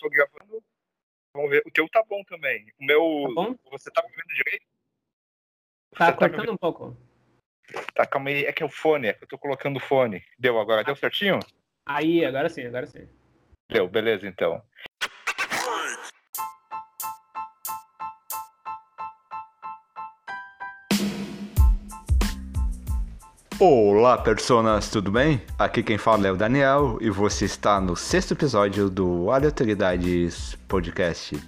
tô gravando. Vamos ver. O teu tá bom também. O meu. Tá bom? Você tá me vendo direito? Tá Você me cortando vendo? um pouco. Tá, calma aí. É que é o fone. É que eu tô colocando o fone. Deu agora? Deu certinho? Aí, agora sim, agora sim. Deu, beleza então. Olá, personas, tudo bem? Aqui quem fala é o Daniel e você está no sexto episódio do Aleatoriedades Podcast.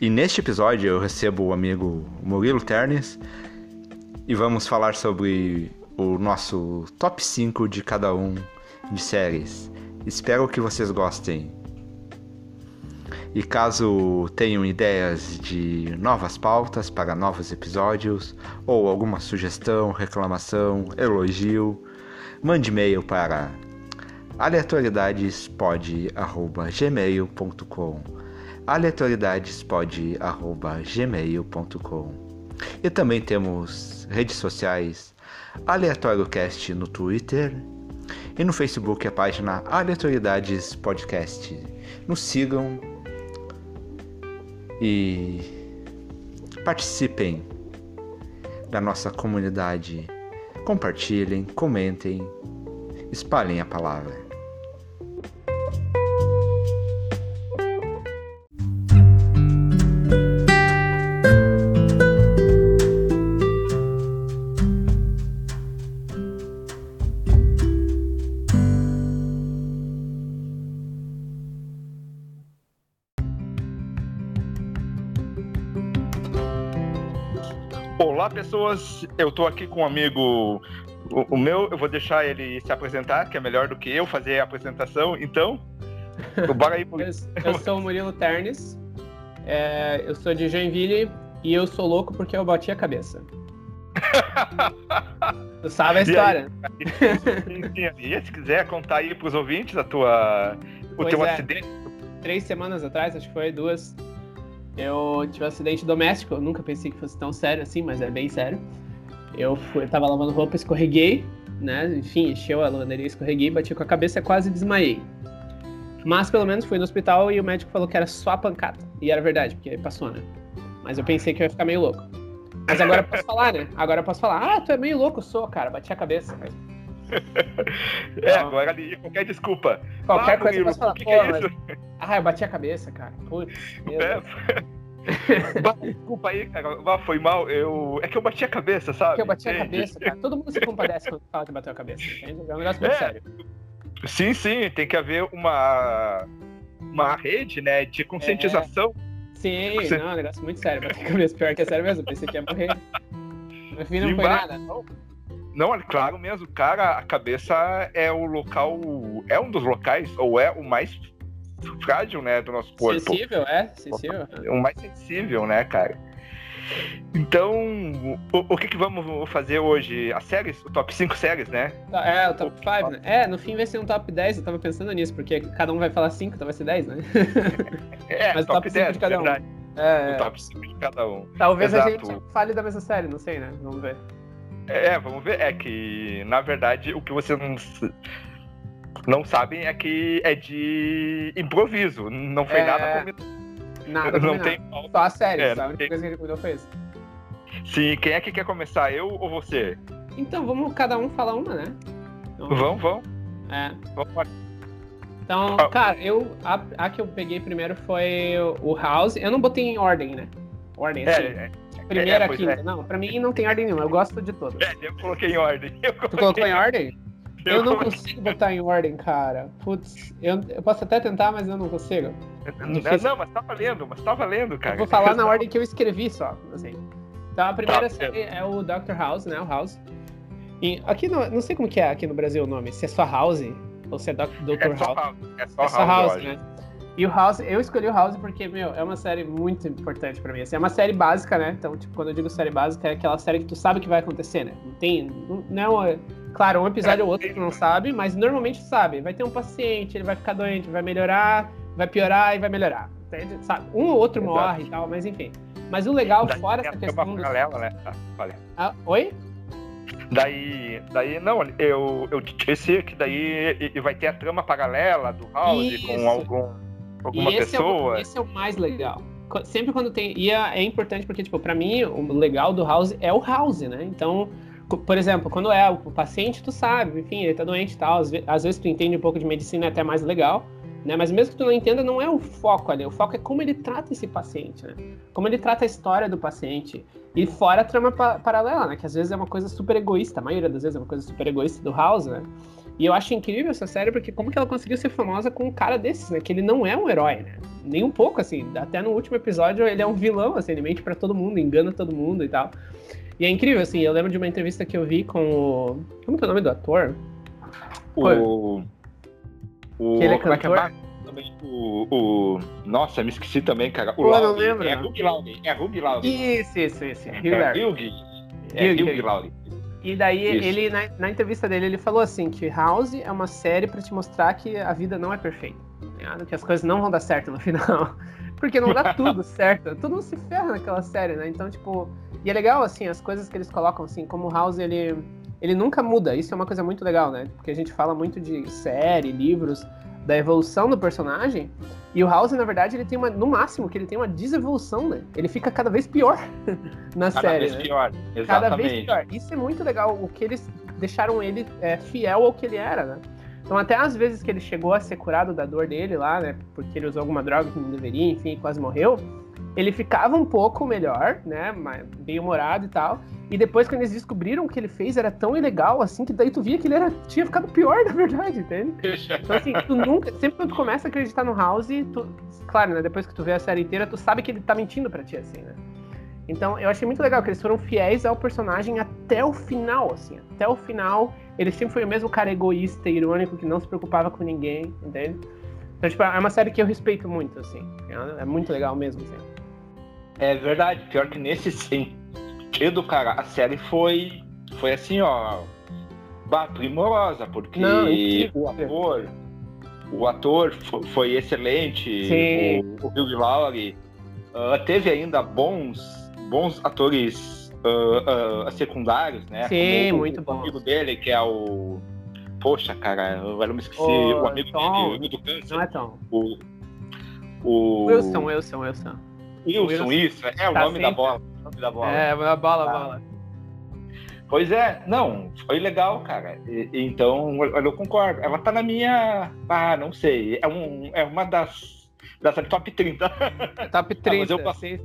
E neste episódio eu recebo o amigo Murilo Ternes e vamos falar sobre o nosso top 5 de cada um de séries. Espero que vocês gostem. E caso tenham ideias de novas pautas para novos episódios, ou alguma sugestão, reclamação, elogio, mande e-mail para aleatoriedadespod.gmail.com aleatoriedadespod.gmail.com E também temos redes sociais AleatórioCast no Twitter e no Facebook a página Aleatoriedades Podcast. Nos sigam e participem da nossa comunidade. Compartilhem, comentem, espalhem a palavra. Pessoas. Eu tô aqui com um amigo. O, o meu, eu vou deixar ele se apresentar, que é melhor do que eu fazer a apresentação. Então, bora aí, Eu, Murilo. eu sou o Murilo Ternes, é, eu sou de Joinville e eu sou louco porque eu bati a cabeça. Tu sabe a E aí? história? Sim, sim. E se quiser contar aí pros ouvintes a tua, o Pois teu é. acidente. Três semanas atrás, acho que foi duas, eu tive um acidente doméstico. Eu nunca pensei que fosse tão sério assim, mas é bem sério. Eu, fui, eu tava lavando roupa, escorreguei, né? Enfim, encheu a lavanderia, escorreguei, bati com a cabeça e quase desmaiei. Mas pelo menos fui no hospital e o médico falou que era só a pancada. E era verdade, porque passou, né? Mas eu pensei que eu ia ficar meio louco. Mas agora eu posso falar, né? Agora eu posso falar, ah, tu é meio louco, sou, cara, bati a cabeça. Mas É, agora ali, qualquer desculpa. qualquer Ah, coisa Murilo, falar, que, que é mas... isso? Ah, eu bati a cabeça, cara. Putz, É. Desculpa aí, cara. Foi mal. Eu... É que eu bati a cabeça, sabe? Porque eu bati a cabeça, cara. Todo mundo se compadece quando fala que bateu a cabeça, entende? É um negócio muito É. sério. Sim, sim, tem que haver uma, uma rede, né, de conscientização. Sim, Você- não, é um negócio muito sério. Bater a cabeça, pior que é sério mesmo. Pensei que ia morrer. No fim não foi nada. Não, não, é claro mesmo, cara, a cabeça é o local, é um dos locais, ou é o mais frágil, né, do nosso corpo. Sensível, é? Sensível. O mais sensível, né, cara? Então, o, o que que vamos fazer hoje? As séries? O top 5 séries, né? Tá, É, o top 5, né? É, no fim vai ser um top 10, eu tava pensando nisso, porque cada um vai falar 5, então vai ser 10, né? É, Mas top, top 5 10, de cada um. verdade. É, O top 5 de cada um. talvez a exato. gente fale da mesma série, não sei, né? Vamos ver. É, vamos ver. É que, na verdade, o que vocês não, sabem é que é de improviso. Não foi É, nada combinado. Nada, Não combinado. tem. Só a série, É, a única tem- coisa que a gente cuidou foi isso. Sim, quem é que quer começar? Eu ou você? Então, vamos cada um falar uma, né? Então, Vamos, vamos. É. vamos. Então, Ah. cara, eu a, a que eu peguei primeiro foi o House. Eu não botei em ordem, né? Ordem, assim. É, é, primeira, é, quinta. é. Não, pra mim não tem ordem nenhuma. Eu gosto de todas. é, eu coloquei em ordem. Eu Tu colocou em ordem? Eu, não coloquei- consigo botar em ordem, cara. Putz, eu, eu posso até tentar, mas eu não consigo. difícil. Não, mas tá valendo, mas tá valendo, cara. Eu vou falar na ordem que eu escrevi só, assim. Então a primeira Tá, série é o Dr. House, né? O House. E aqui no, não sei como que é aqui no Brasil o nome, se é só House ou se é Dr. É House. House. É só É só House, eu né? E o House, eu escolhi o House porque, meu, é uma série muito importante pra mim. Assim, é uma série básica, né? Então, tipo, quando eu digo série básica, é aquela série que tu sabe que vai acontecer, né? Não tem. Não, é Claro, um episódio É, ou outro tu não sabe, mas normalmente tu sabe. Vai ter um paciente, ele vai ficar doente, vai melhorar, vai piorar e vai melhorar. sabe? Um ou outro Exato. morre e tal, mas enfim. Mas o legal, Daí fora essa a questão trama do... paralela, né? Ah. Ah, oi? Daí, daí não, eu, eu disse que daí e- e vai ter a trama paralela do House Isso. com algum, alguma e esse É pessoa. o, esse é o mais legal. Sempre quando tem. E é, é importante porque, tipo, pra mim, o legal do House é o House, né? Então, por exemplo, quando é o paciente, tu sabe, enfim, ele tá doente e tal. Às ve- às vezes tu entende um pouco de medicina, é até mais legal. Né? Mas mesmo que tu não entenda, não é o foco ali. O foco é como ele trata esse paciente, né? Como ele trata a história do paciente. E fora a trama pa- paralela, né? Que às vezes é uma coisa super egoísta. A maioria das vezes é uma coisa super egoísta do House, né? E eu acho incrível essa série porque como que ela conseguiu ser famosa com um cara desses, né? Que ele não é um herói, né? Nem um pouco, assim. Até no último episódio ele é um vilão, assim. Ele mente pra todo mundo, engana todo mundo e tal. E é incrível, assim. Eu lembro de uma entrevista que eu vi com o... Como que é o nome do ator? O. O. Que ele é é é? cantor? Também o, o. Nossa, me esqueci também, cara. O Pô, não lembro, É? Hugh Laurie. É Hugh Laurie. Isso, isso, isso. É. Hugh. É Hugh. Laurie. E daí Isso. ele, na, na entrevista dele, ele falou assim que House é uma série pra te mostrar que a vida não é perfeita. ligado? Que as coisas não vão dar certo no final. Porque não dá tudo certo. Todo mundo se ferra naquela série, né? Então, tipo. E é legal, assim, as coisas que eles colocam, assim, como o House, ele. Ele nunca muda. Isso é uma coisa muito legal, né? Porque a gente fala muito de série, livros, da evolução do personagem. E o House, na verdade, ele tem uma. No máximo, que ele tem uma desevolução, né? Ele fica cada vez pior na Cada série. vez né? pior. cada Exatamente. vez pior. Isso é muito legal, o que eles deixaram ele é, fiel ao que ele era, né? Então até às vezes que ele chegou a ser curado da dor dele lá, né? Porque ele usou alguma droga que não deveria, enfim, quase morreu. Ele ficava um pouco melhor, né? Bem humorado e tal. E depois, quando eles descobriram que ele fez era tão ilegal assim, que daí tu via que ele era, tinha ficado pior, na verdade, entende? Então, assim, tu nunca. Sempre quando tu começa a acreditar no House, tu, claro, né? Depois que tu vê a série inteira, tu sabe que ele tá mentindo pra ti, assim, né? Então, eu achei muito legal que eles foram fiéis ao personagem até o final, assim. Até o final, ele sempre foi o mesmo cara egoísta e irônico que não se preocupava com ninguém, entende? Então, tipo, é uma série que eu respeito muito, assim. É muito legal mesmo, assim. É verdade, pior que nesse sentido, cara, a série foi, foi assim, ó, bah, primorosa, porque Não, o ator, o ator fo- foi excelente, Sim. o, o Hugh Laurie, ah, teve ainda bons, bons atores ah, ah, secundários, né? Sim, como o- muito o bons. amigo dele, que é o... Poxa, cara, eu eu me esqueci, O o amigo Tom. dele, o do câncer, Não é tão. o... o Wilson, Wilson, Wilson. Wilson, Wilson. isso, é o Tá nome da sempre. bola. o nome da bola. É, a bola, Tá. bola. Pois é, não, foi legal, cara. E- então, eu, concordo. Ela tá na minha. Ah, não sei. É, um, é uma das. Das top 30. Top 30. eu passo- sim.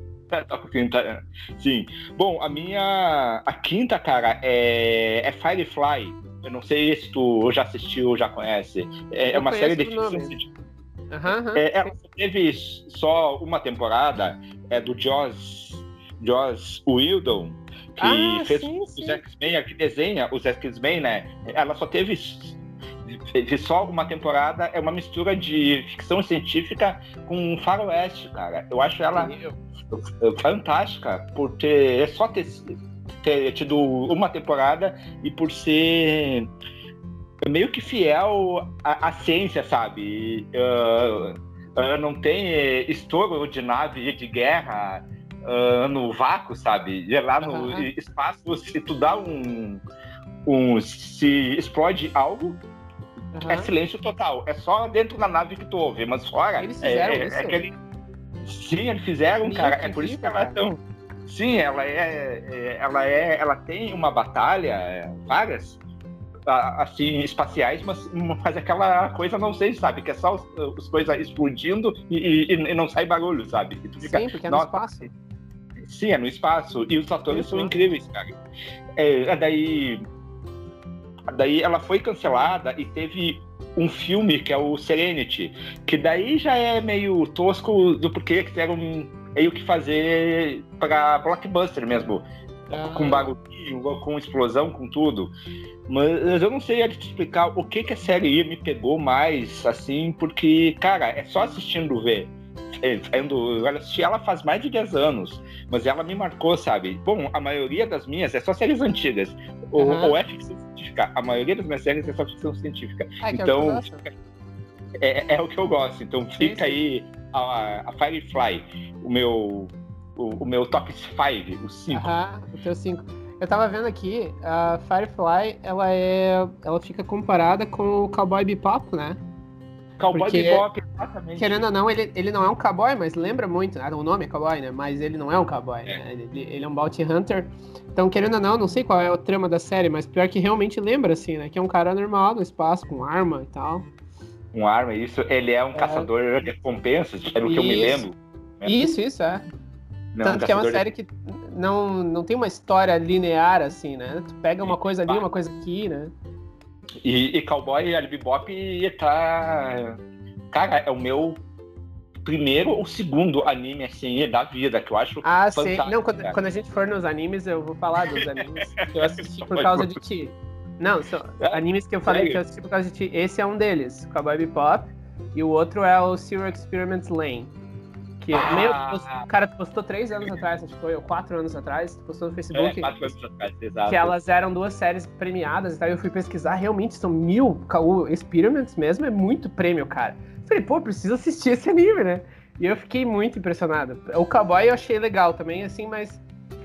top 30. é. Sim. Bom, a minha. A quinta, cara, é, é Firefly. Eu não sei se tu já assistiu, já conhece. É, é Eu uma série de o ficção nome. científica. Aham, aham. É, ela só teve só uma temporada. É do Joss, Joss Whedon, que Ah, fez sim, os sim. X-Men, que desenha os X-Men, né? Ela só teve fez só uma temporada. É uma mistura de ficção científica com faroeste, cara. Eu acho ela fantástica por ter é só ter, ter tido uma temporada e por ser meio que fiel à, à ciência, sabe? Ah, ah, não tem estouro de nave de guerra ah, no vácuo, sabe? E lá no Aham. espaço, se tu dá um, um. Se explode algo, é Aham. silêncio total. É só dentro da nave que tu ouve, mas fora. Eles é- fizeram é, isso? é aquele... Sim, eles fizeram, cara. É por isso que ela é tão. Sim, ela é, é- ela é, ela tem uma batalha, é, várias, assim, espaciais, mas, mas aquela coisa não sei, sabe? Que é só os, os coisas explodindo e, e- e não sai barulho, sabe? E fica, Sim, porque é no "Nossa, espaço. Sim, é no espaço. E os atores são Uhum. incríveis, cara. É, daí. Daí ela foi cancelada e teve um filme que é o Serenity, que daí já é meio tosco do porquê quiseram meio que fazer para blockbuster mesmo. Com barulhinho, com explosão, com tudo. Mas eu não sei te explicar o que, que a série me pegou mais, assim, porque, cara, é só assistindo ver. É, Saindo, eu assisti ela faz mais de 10 anos, mas ela me marcou, sabe? Bom, a maioria das minhas é só séries antigas, ou, Aham. ou é ficção científica. A maioria das minhas séries é só ficção científica. Ah, que é então, é, é o que eu gosto. Então fica aí a, a Firefly, o meu, o, o meu top 5, o 5. Aham, o teu 5. Eu tava vendo aqui, a Firefly, ela é. Ela fica comparada com o Cowboy Bebop, né? Cowboy Porque, Bebop, exatamente. Querendo ou não, ele, ele não é um cowboy, mas lembra muito. Ah, o nome é cowboy, né? Mas ele não é um cowboy, É. né? Ele, ele é um bounty hunter. Então, querendo ou não, não sei qual é o trama da série, mas pior que realmente lembra, assim, né? Que é um cara normal no espaço, com arma e tal. Um arma, isso. Ele é um caçador de recompensas, pelo que eu me lembro. né? Isso, isso, é. Não, Tanto que é uma de- série que não, não tem uma história linear, assim, né? Tu pega uma coisa ali, uma coisa aqui, né? E, e Cowboy e Bebop tá. Cara, é o meu primeiro ou segundo anime assim da vida, que eu acho. Ah, sim. Não, quando, cara. quando a gente for nos animes, eu vou falar dos animes que eu assisti por causa de ti. Não, são É? animes que eu falei Sério? que eu assisti por causa de ti. Esse é um deles, Cowboy Bebop. E o outro é o Zero Experiment Lane. Que, Ah. meu Deus, cara, tu postou três anos atrás, acho que foi, ou quatro anos atrás, tu postou no É, Facebook. quatro anos atrás, exato. que elas eram duas séries premiadas e tal. Eu fui pesquisar, realmente são mil. O Experiments mesmo é muito prêmio, cara. Falei, pô, preciso assistir esse anime, né? E eu fiquei muito impressionado. O Cowboy eu achei legal também, assim, mas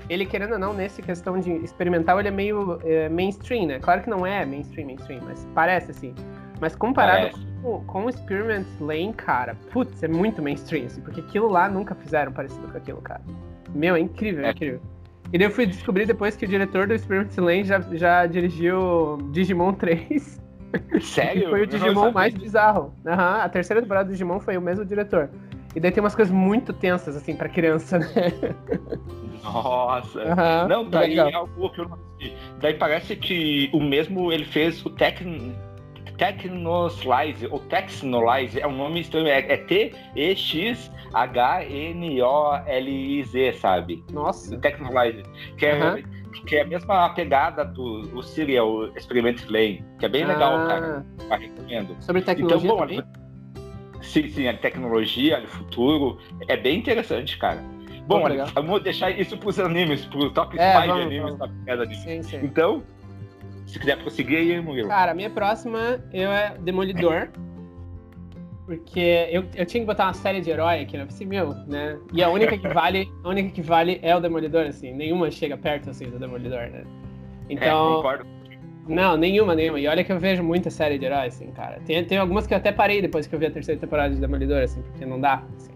ele, querendo ou não, nessa questão de experimental, ele é meio é, mainstream, né? Claro que não é mainstream, mainstream, mas parece assim. Mas comparado Parece. Com, com o Experiment Lane, cara, putz, é muito mainstream, assim, porque aquilo lá nunca fizeram parecido com aquilo, cara. Meu, é incrível, é, É. incrível. E daí eu fui descobrir depois que o diretor do Experiment Lane já, já dirigiu Digimon 3. Sério? Que foi o Digimon mais bizarro. Aham, a terceira temporada do Digimon foi o mesmo diretor. E daí tem umas coisas muito tensas, assim, pra criança, né? Nossa. Aham, Não, daí legal. é algo que eu não assisti. Daí parece que o mesmo ele fez o Tecn... Technoslize, ou Texnolize, é um nome estranho, é, é T-E-X-H-N-O-L-I-Z, sabe? Nossa. Technolize, que é, Aham. que é a mesma pegada do, do Serial Experiment Lane, que é bem legal, Ah, cara, eu recomendo. Sobre tecnologia Então, bom, também? Sim, sim, a tecnologia, o futuro, é bem interessante, cara. Bom, olha, legal. vamos deixar isso pros animes, pro top 5 É, de animes, vamos. top 10 animes. Sim, sim. Então, se quiser prosseguir aí, Murilo. Cara, a minha próxima eu é Demolidor. Porque eu, eu tinha que botar uma série de herói aqui, né? Eu pensei, meu, né? E a única que vale, a única que vale é o Demolidor, assim. Nenhuma chega perto, assim, do Demolidor, né? é, Então, concordo. não, nenhuma, nenhuma. E olha que eu vejo muita série de herói, assim, cara. Tem, tem algumas que eu até parei depois que eu vi a terceira temporada de Demolidor, assim, porque não dá, assim.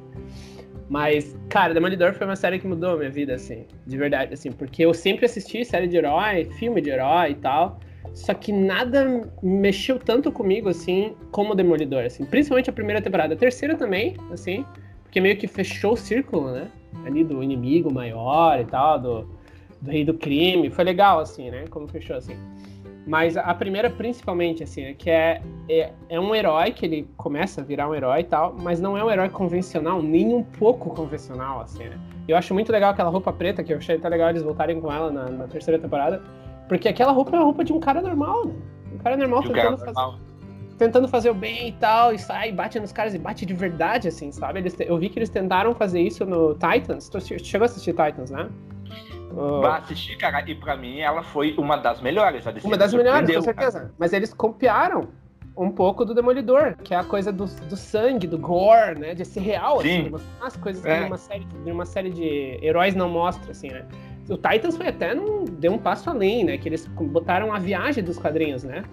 Mas, cara, Demolidor foi uma série que mudou a minha vida, assim, de verdade, assim, porque eu sempre assisti série de herói, filme de herói e tal, só que nada mexeu tanto comigo, assim, como o Demolidor, assim, principalmente a primeira temporada. A terceira também, assim, porque meio que fechou o círculo, né, ali do inimigo maior e tal, do, do rei do crime, foi legal, assim, né, como fechou, assim. Mas a primeira, principalmente, assim, né, que é, é, é um herói que ele começa a virar um herói e tal, mas não é um herói convencional, nem um pouco convencional, assim, né? Eu acho muito legal aquela roupa preta, que eu achei até legal eles voltarem com ela na, na terceira temporada, porque aquela roupa é a roupa de um cara normal, né? Um cara normal Que o cara tentando, fazer, normal. tentando fazer o bem e tal, e sai, bate nos caras e bate de verdade, assim, sabe? Eles, eu vi que eles tentaram fazer isso no Titans, tu che- chegou a assistir Titans, né? O- Pra assistir, cara, e pra mim ela foi uma das melhores. Uma das me melhores, com surpreendeu, cara. certeza. Mas eles copiaram um pouco do Demolidor, que é a coisa do, do sangue, do gore, né? De ser real, Sim. assim, de mostrar as coisas É. que numa série, de- numa série de heróis não mostra, assim, né? O Titans foi até num, deu um passo além, né? Que eles botaram a viagem dos quadrinhos, né?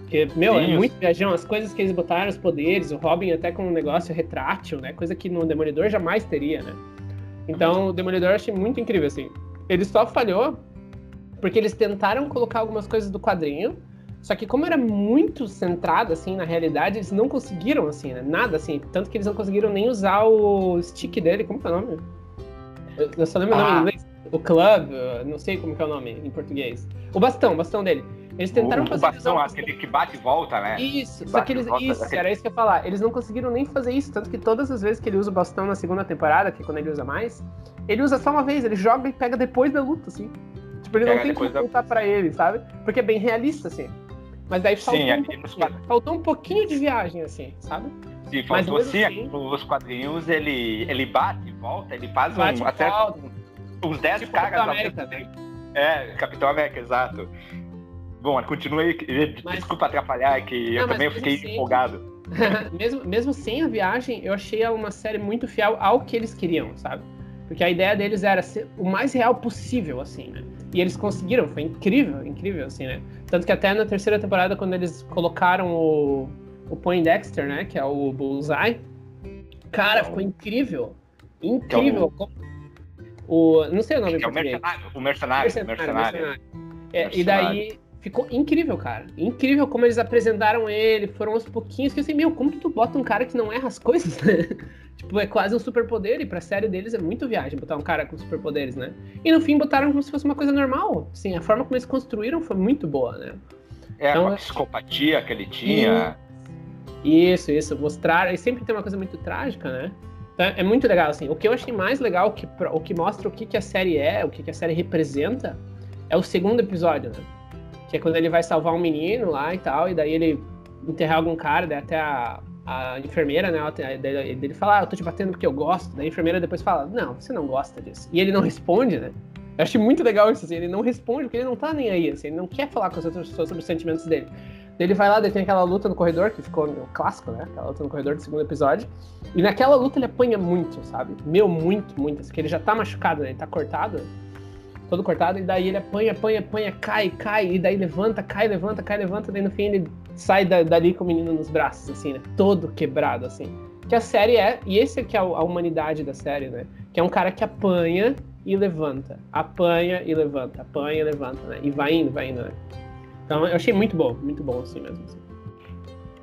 Porque, meu, é Sim, muito viajão. As coisas que eles botaram, os poderes, o Robin até com um negócio retrátil, né? Coisa que no Demolidor jamais teria, né? Então, o Demolidor eu achei muito incrível, assim. Ele só falhou porque eles tentaram colocar algumas coisas do quadrinho, só que como era muito centrado, assim, na realidade, eles não conseguiram, assim, né? Nada, assim. Tanto que eles não conseguiram nem usar o stick dele, como que é o nome? Eu, eu só lembro o nome Ah. em inglês. O club, não sei como é o nome em português. O bastão, o bastão dele. Eles tentaram o, o fazer bastão, o aquele que bate e volta, né? isso, Que só que eles. volta Isso, daquele- era isso que eu ia falar. Eles não conseguiram nem fazer isso. Tanto que todas as vezes que ele usa o bastão na segunda temporada, que é quando ele usa mais, ele usa só uma vez, ele joga e pega depois da luta, assim. Tipo, ele não Pega tem como da- voltar pra ele, sabe? Porque é bem realista, assim. Mas daí faltou, Sim, um pouquinho, faltou um pouquinho de viagem, assim, sabe? Sim, Mas faltou mesmo sim, assim- nos quadrinhos ele, ele bate e volta, ele faz Bate um, até volta. Uns 10 Tipo caras ao América, tempo. É, Capitão América, exato. Bom, continue aí. Mas- Desculpa atrapalhar, é que eu Não, mas também fiquei assim- empolgado. mesmo, mesmo sem a viagem, eu achei uma série muito fiel ao que eles queriam, sabe? Porque a ideia deles era ser o mais real possível, assim, né? E eles conseguiram, foi incrível, incrível, assim, né? Tanto que até na terceira temporada, quando eles colocaram o, o Poindexter, né? Que é o Bullseye, cara, ficou incrível. Incrível. O, não sei o nome que é o mercenário, o mercenário, mercenário, mercenário. mercenário. É, e daí ficou incrível, cara. Incrível como eles apresentaram ele, foram aos pouquinhos que eu sei, meu, como que tu bota um cara que não erra as coisas, né? tipo, é quase um superpoder, e pra série deles é muito viagem botar um cara com superpoderes, né? E no fim botaram como se fosse uma coisa normal. Sim, a forma como eles construíram foi muito boa, né? É, então, a psicopatia que ele tinha. Isso, isso. Mostrar. E sempre tem uma coisa muito trágica, né? Então, é muito legal, assim. O que eu achei mais legal, que, o que mostra o que, que a série é, o que, que a série representa, é o segundo episódio, né? Que é quando ele vai salvar um menino lá e tal, e daí ele enterrar algum cara, daí até a, a enfermeira, né? Ele fala, ah, eu tô te batendo porque eu gosto. Daí a enfermeira depois fala, não, você não gosta disso. E ele não responde, né? Eu achei muito legal isso, assim, ele não responde porque ele não tá nem aí, assim, ele não quer falar com as outras pessoas sobre os sentimentos dele. Ele vai lá, daí tem aquela luta no corredor, que ficou no clássico, né? Aquela luta no corredor do segundo episódio. E naquela luta ele apanha muito, sabe? Meu, muito, muito. Porque ele já tá machucado, né? Ele tá cortado todo cortado, e daí ele apanha, apanha, apanha, cai, cai, e daí levanta, cai, levanta, cai, levanta, daí no fim ele sai da, dali com o menino nos braços, assim, né? Todo quebrado, assim. Que a série é, e esse é que é a humanidade da série, né? Que é um cara que apanha e levanta, apanha e levanta, apanha e levanta, né? E vai indo, vai indo, né? Então eu achei muito bom, muito bom assim mesmo. Assim.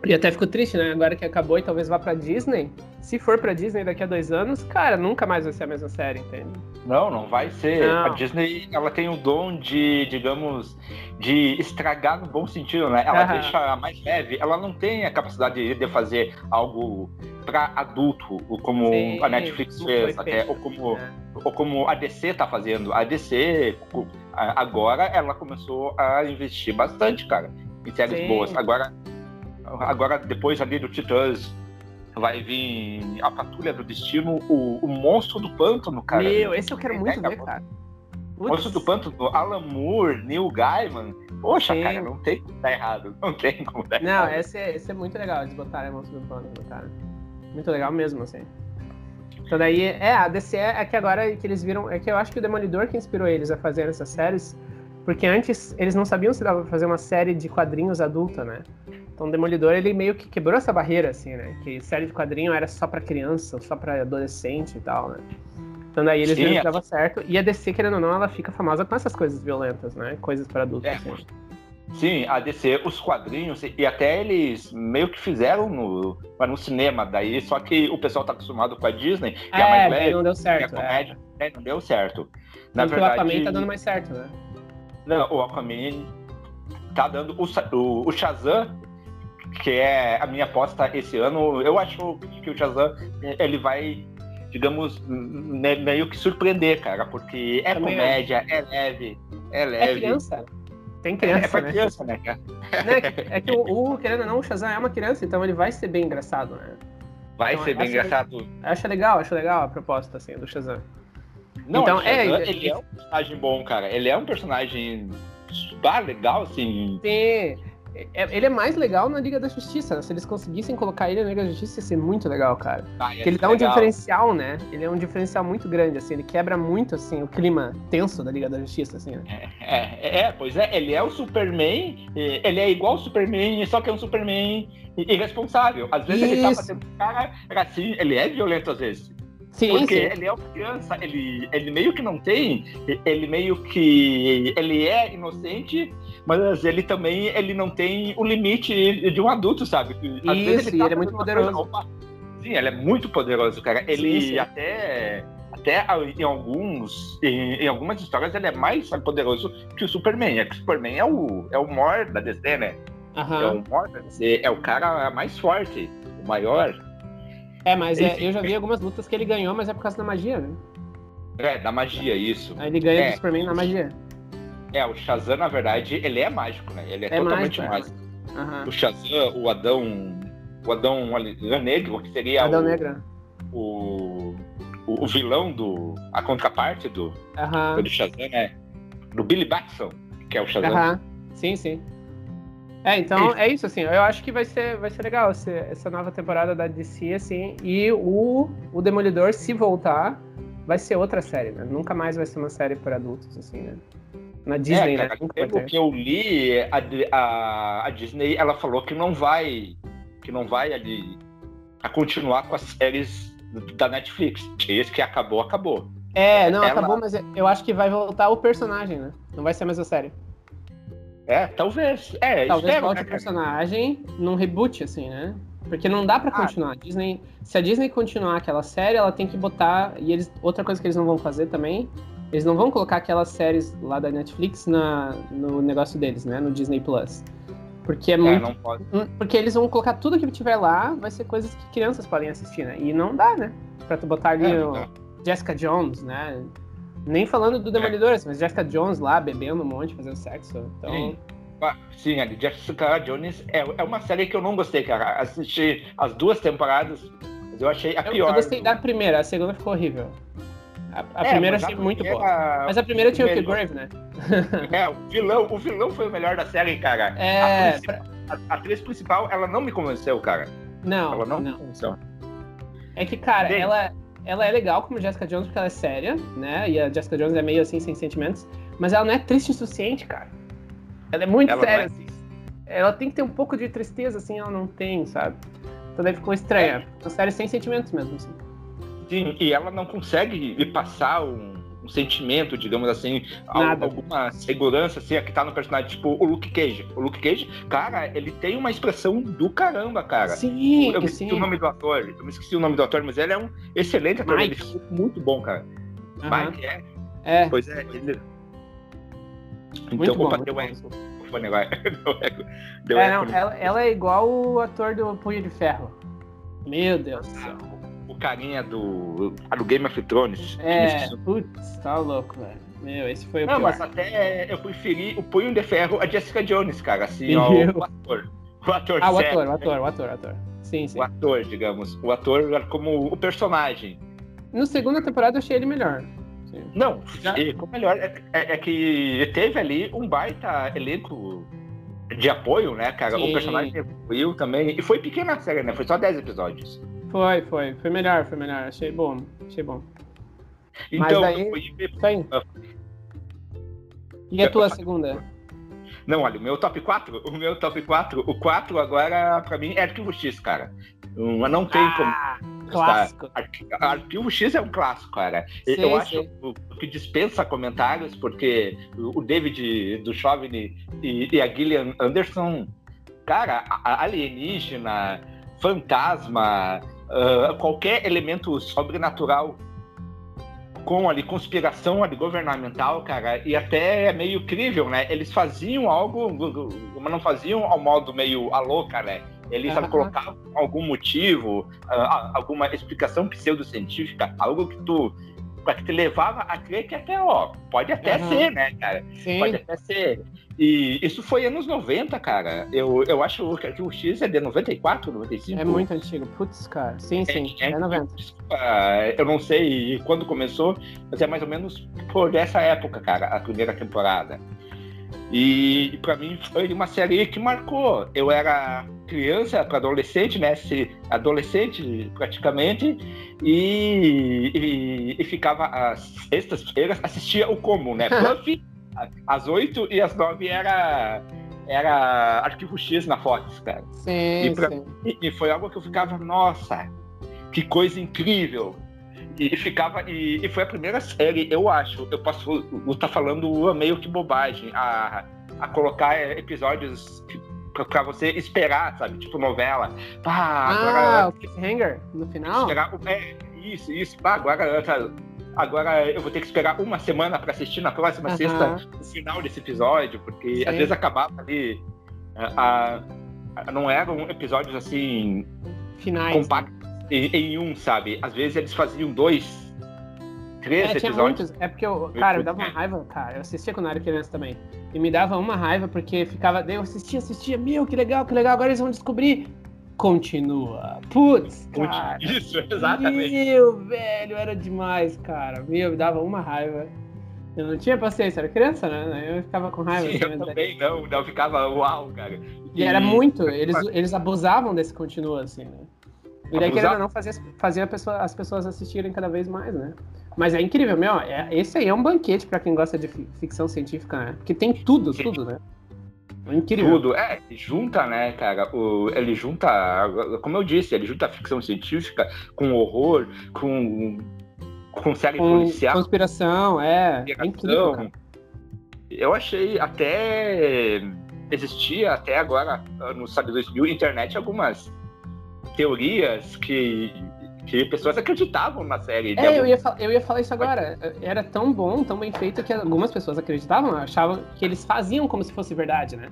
E até fico triste, né? Agora que acabou e talvez vá pra Disney, se for pra Disney daqui a dois anos, cara, nunca mais vai ser a mesma série, entende? Não, não vai ser. Não. A Disney, ela tem o dom de, digamos, de estragar no bom sentido, né? Ela deixa mais leve. Ela não tem a capacidade de fazer algo para adulto, como Sim, a Netflix fez, até, ou como, ou como a DC tá fazendo. A DC, agora, ela começou a investir bastante, cara, em séries Sim. boas. Agora, agora, depois ali do Titãs vai vir a Patrulha do Destino, o, o Monstro do Pântano, cara. Meu, esse eu quero é, muito ver, cara. Monstro do Pântano, Alan Moore, Neil Gaiman. Poxa, Sim. cara, não tem como dar errado. Não tem como dar não, errado. Não, esse, é, esse é muito legal, eles botarem Monstro do Pântano, cara. Muito legal mesmo, assim. Então daí, é, a DC é que agora que eles viram, é que eu acho que o Demolidor que inspirou eles a fazer essas séries, porque antes eles não sabiam se dava pra fazer uma série de quadrinhos adulta, né? Então, Demolidor, ele meio que quebrou essa barreira, assim, né? Que série de quadrinho era só para criança, só para adolescente e tal, né? Então, daí eles Sim, viram que dava certo. E a DC, querendo ou não, ela fica famosa com essas coisas violentas, né? Coisas para adultos. É, assim. Sim, a DC, os quadrinhos, e até eles meio que fizeram no, no cinema daí, só que o pessoal tá acostumado com a Disney, que é, é mais leve, não deu certo. a comédia, é. não deu certo. Na verdade, o Aquaman tá dando mais certo, né? Não, o Aquaman tá dando. O, o, o Shazam que é a minha aposta esse ano. Eu acho que o Shazam ele vai, digamos, meio que surpreender, cara, porque é Também comédia, é. é leve, é leve. É criança. Tem criança, é pra né? criança, né, cara? é que, é que o, o, querendo ou não, o Shazam é uma criança, então ele vai ser bem engraçado, né? Vai então, ser bem engraçado. Acho legal, acho legal a proposta, assim, do Shazam. Não, então, é, ele é um personagem bom, cara. Ele é um personagem ah, legal, assim. Sim. É, ele é mais legal na Liga da Justiça. Né? Se eles conseguissem colocar ele na Liga da Justiça, ia ser muito legal, cara. Ah, Porque ele dá um legal. diferencial, né? Ele é um diferencial muito grande, assim. Ele quebra muito, assim, o clima tenso da Liga da Justiça, assim. Né? É, é, é, pois é. Ele é o Superman. Ele é igual o Superman, só que é um Superman irresponsável. Às vezes Isso. ele tá fazendo cara assim. Ele é violento às vezes. Sim, Porque sim. ele é uma criança, ele, ele meio que não tem, ele meio que. Ele é inocente, mas ele também ele não tem o limite de um adulto, sabe? Às Isso, vezes ele, tá ele é muito poderoso. Coisa, sim, ele é muito poderoso, cara. Ele sim, sim. até. Até em alguns. Em, em, algumas histórias ele é mais poderoso que o Superman. É que o Superman é o, é o maior da DC, né? É o maior da DC, é o cara mais forte, o maior. É, mas é, eu já vi algumas lutas que ele ganhou, mas é por causa da magia, né? É, da magia, isso. Aí ele ganha é. do Superman na magia. É, o Shazam, na verdade, ele é mágico, né? Ele é, é totalmente mágico. Mágico. Uhum. O Shazam, o Adão. O Adão Negro, que seria Adão o, Negra. O, o, o, vilão do. a contraparte do, uhum. do Shazam, né? Do Billy Batson, que é o Shazam. Uhum. Sim, sim. É, então é isso, assim. Eu acho que vai ser, vai ser legal essa, essa nova temporada da DC, assim. E o, o Demolidor, se voltar, vai ser outra série, né? Nunca mais vai ser uma série para adultos, assim, né? Na Disney, é, cara, né? Pelo que eu li, a, a, a Disney ela falou que não vai que não vai ali a continuar com as séries da Netflix. Esse que acabou, acabou. É, não, Ela- acabou, mas eu acho que vai voltar o personagem, né? Não vai ser mais a série. É, talvez. É, Talvez espero, volte né, o personagem num reboot, assim, né? Porque não dá pra Ah. continuar. A Disney, se a Disney continuar aquela série, ela tem que botar. E eles, outra coisa que eles não vão fazer também, eles não vão colocar aquelas séries lá da Netflix na, no negócio deles, né? No Disney Plus. Porque é É, muito. Hum, Porque eles vão colocar tudo que tiver lá, vai ser coisas que crianças podem assistir, né? E não dá, né? Pra tu botar ali É, o. Jessica Jones, né? Nem falando do Demolidor, assim, mas Jessica Jones lá bebendo um monte, fazendo sexo. Então. Sim. Ah, Sim, ali, Jessica Jones é, é uma série que eu não gostei, cara. Assisti as duas temporadas, mas eu achei a Eu, pior. eu gostei do- da primeira, a segunda ficou horrível. A, a É, primeira achei muito boa. primeira- Mas a primeira tinha o Kilgrave, né? É, o vilão, o vilão foi o melhor da série, cara. É, A, principal- a- a atriz principal, ela não me convenceu, cara. Não, ela não, me não. convenceu. É que, cara, Bem- ela, ela é legal como Jessica Jones porque ela é séria, né? E a Jessica Jones é meio assim, sem sentimentos. Mas ela não é triste o suficiente, cara. Ela é muito Ela séria, é. assim. Ela tem que ter um pouco de tristeza, assim, ela não tem, sabe? Então daí ficou estranha. Uma série sem sentimentos mesmo, assim. Sim, e ela não consegue me passar um, um sentimento, digamos assim, Nada. alguma segurança, assim, que tá no personagem, tipo o Luke Cage. O Luke Cage, cara, ele tem uma expressão do caramba, cara. Sim, eu me esqueci sim. o nome do ator, eu me esqueci o nome do ator, mas ele é um excelente ator, ele Mike. ficou muito bom, cara. Aham. Mike, é, É, pois é, ele... muito Então, bom. opa, muito deu bom. eco. Deu eco. Deu É, eco não, ela, ela é igual o ator do Punho de Ferro. Meu Deus do céu. O carinha do, do Game of Thrones. É, putz, tá louco, velho. Meu, esse foi o Não, pior. mas até eu preferi o Punho de Ferro a Jessica Jones, cara, assim, ó, o ator. O ator, Ah, o ator, o ator, o ator, o ator. Sim, sim. O ator, digamos. O ator como o personagem. No segunda temporada eu achei ele melhor. Sim. Não, Já- o melhor é, é- é que teve ali um baita elenco de apoio, né, cara? Sim. O personagem evoluiu também. E foi pequena a série, né? Foi só 10 episódios. Foi, foi. Foi melhor, foi melhor. Achei bom, achei bom. Mas Então, ver- Isso aí. Ah. E a tua segunda? Não, olha, o meu top 4, o meu top 4, o 4 agora, pra mim, é Arquivo X, cara. Hum, Não tem como. Ah, clássico. Arqui- Arquivo X é um clássico, cara. Sei, eu acho que dispensa comentários, porque o David Duchovny e, e a Gillian Anderson, cara, alienígena, fantasma, ah, qualquer elemento sobrenatural com ali conspiração ali governamental, cara, e até é meio crível, né? Eles faziam algo, mas não faziam ao modo meio a louca, né? Eles Aham. colocavam algum motivo, ah, alguma explicação pseudocientífica, algo que tu que te levava a crer que até, ó, pode até Aham. ser, né, cara? Sim. Pode até ser. E isso foi anos 90, cara. Eu, eu acho que o X é de 94, 95. É muito antigo. Putz, cara. Sim, sim. É, É, 90. Desculpa, eu não sei quando começou, mas é mais ou menos por essa época, cara, a primeira temporada. E pra mim foi uma série que marcou. Eu era criança para adolescente, né? se- Adolescente praticamente, e, e, e ficava às sextas-feiras, assistia o como, né? Buffy, às oito e às nove era, era Arquivo X na Fox, cara. Sim, E pra- sim. E foi algo que eu ficava, nossa, que coisa incrível. E, ficava, e, e foi a primeira série, eu acho, eu posso estar falando meio que bobagem, a, a colocar é, episódios pra, pra você esperar, sabe? Tipo novela. Pá, Ah, agora. o Cliffhanger no final? esperar, é, isso, isso. Pá, agora, tá, agora eu vou ter que esperar uma semana pra assistir na próxima sexta o final desse episódio, porque às Sim. vezes acabava ali. a- a- não eram episódios assim Finais. compactos em, em um, sabe? Às vezes eles faziam dois, três É, tinha episódios. muitos. É porque, eu, cara, me dava uma raiva, cara. Eu assistia quando eu era criança também. E me dava uma raiva porque ficava. Eu assistia, assistia. Meu, que legal, que legal. Agora eles vão descobrir. Continua. Putz, cara. Isso, exatamente. Meu, velho, era demais, cara. Meu, me dava uma raiva. Eu não tinha paciência, era criança, né? Eu ficava com raiva. Sim, eu mas- também não, não ficava uau, cara. E era muito, eles, eles abusavam desse continuo, assim, né? E daí, querendo ou não, fazia, fazia a pessoa- as pessoas assistirem cada vez mais, né? Mas é incrível, meu. é- esse aí é um banquete pra quem gosta de fi- ficção científica, né? Porque tem tudo, tudo, né? É incrível. Tudo, é, junta, né, cara? O, ele junta, como eu disse, ele junta a ficção científica com horror, com, com série Com policial. conspiração, é. É incrível, cara. Eu achei até existia até agora no sabe 2000 internet algumas teorias que que pessoas acreditavam na série. É, eu algum- ia, fa- eu ia falar isso agora. Era tão bom, tão bem feito que algumas pessoas acreditavam, achavam que eles faziam como se fosse verdade, né?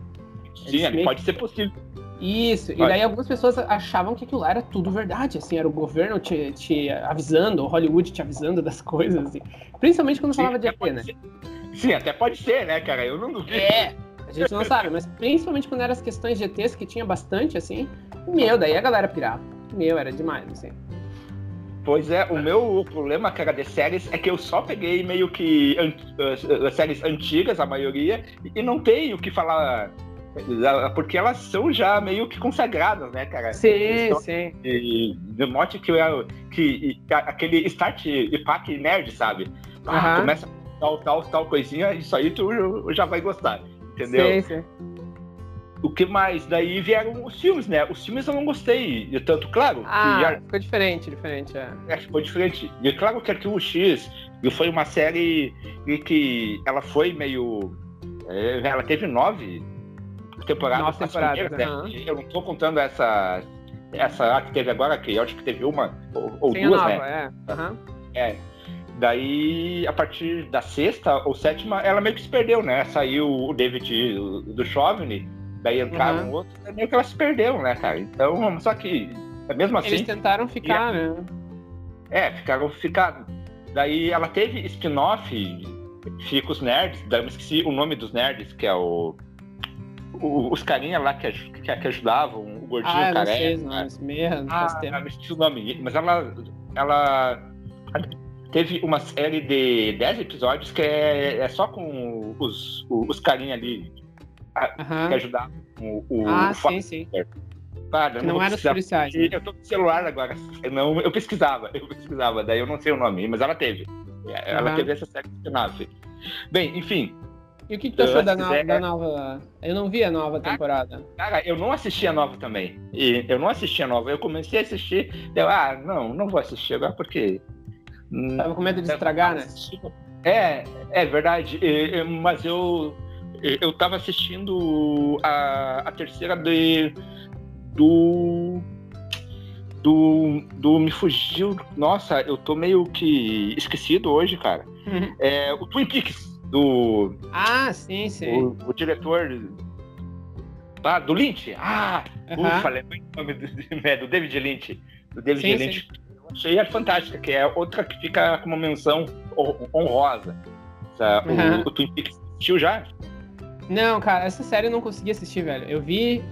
Sim, meio pode ser possível. Isso, e daí algumas pessoas achavam que aquilo lá era tudo verdade, assim, era o governo te, te avisando, o Hollywood te avisando das coisas, assim. Principalmente quando Sim, falava de ET, né? Sim, até pode ser, né, cara? Eu não duvido. É, gente não sabe, mas principalmente quando eram as questões ETs, que tinha bastante, assim, meu, daí a galera pirava. Meu, era demais, assim. Pois é, o meu problema, cara, de séries é que eu só peguei meio que an- as- as séries antigas, a maioria, e não tenho o que falar. eh, Porque elas são já meio que consagradas, né, cara? Sim, sim. E de mote que, eu- que, que aquele start e pack nerd, sabe? Ah. Começa tal, tal, tal coisinha, isso aí tu já vai gostar, entendeu? Sim, sim. O que mais? Daí vieram os filmes, né? Os filmes eu não gostei de tanto, claro, que Ah, ficou diferente, diferente, é. é, ficou diferente. E claro que Arquivo X foi uma série que ela foi meio. é, ela teve nove temporadas. Nove as temporadas, né? E Eu não tô contando essa. Essa que teve agora, que eu acho que teve uma ou, ou duas, nova, né? é. Aham. É. Daí, a partir da sexta ou sétima, ela meio que se perdeu, né? Saiu o David do Chauvin, daí entraram Uhum. outros, é meio que ela se perdeu, né, cara? Então, só que, mesmo assim. Eles tentaram ficar, né? É, ficaram ficar. Daí ela teve spin-off, fica os nerds, daí eu esqueci o nome dos nerds, que é o. o- os carinha lá que, que, que ajudavam, o gordinho Ah, eu não careca. sei os nomes, merda, não faz Ah, tempo. eu esqueci o nome. Mas ela. Ela teve uma série de 10 episódios que é, é só com os, os carinha ali Aham. que ajudavam o. o Ah, o sim, sim. Cara, eu não eram os policiais. né? eu tô com o celular agora. Eu, não, eu pesquisava, eu pesquisava, daí eu não sei o nome, mas ela teve. Ela Aham. teve essa série de spin-off. Bem, enfim, E o que, que tu achou da, no- Antes, é- da nova. Eu não vi a nova temporada. cara, eu não assisti a nova também. E eu não assisti a nova. Eu comecei a assistir, deu, ah, não, não vou assistir agora porque. Tava com medo de estragar, né? É, é verdade. E- e- Mas eu eu tava assistindo a, a terceira de do do do me fugiu. Nossa, eu tô meio que esquecido hoje, cara. É o Twin Peaks do ah, sim, sim. o, o diretor ah, do Lynch. Ah, Aham. ufa, lembrei o nome do, do David Lynch. Do David Sim, Lynch. Eu achei ela fantástica, que é outra que fica com uma menção hon- honrosa. O- Aham. o, Twin Peaks assistiu já? Não, cara, essa série eu não consegui assistir, velho. Eu vi.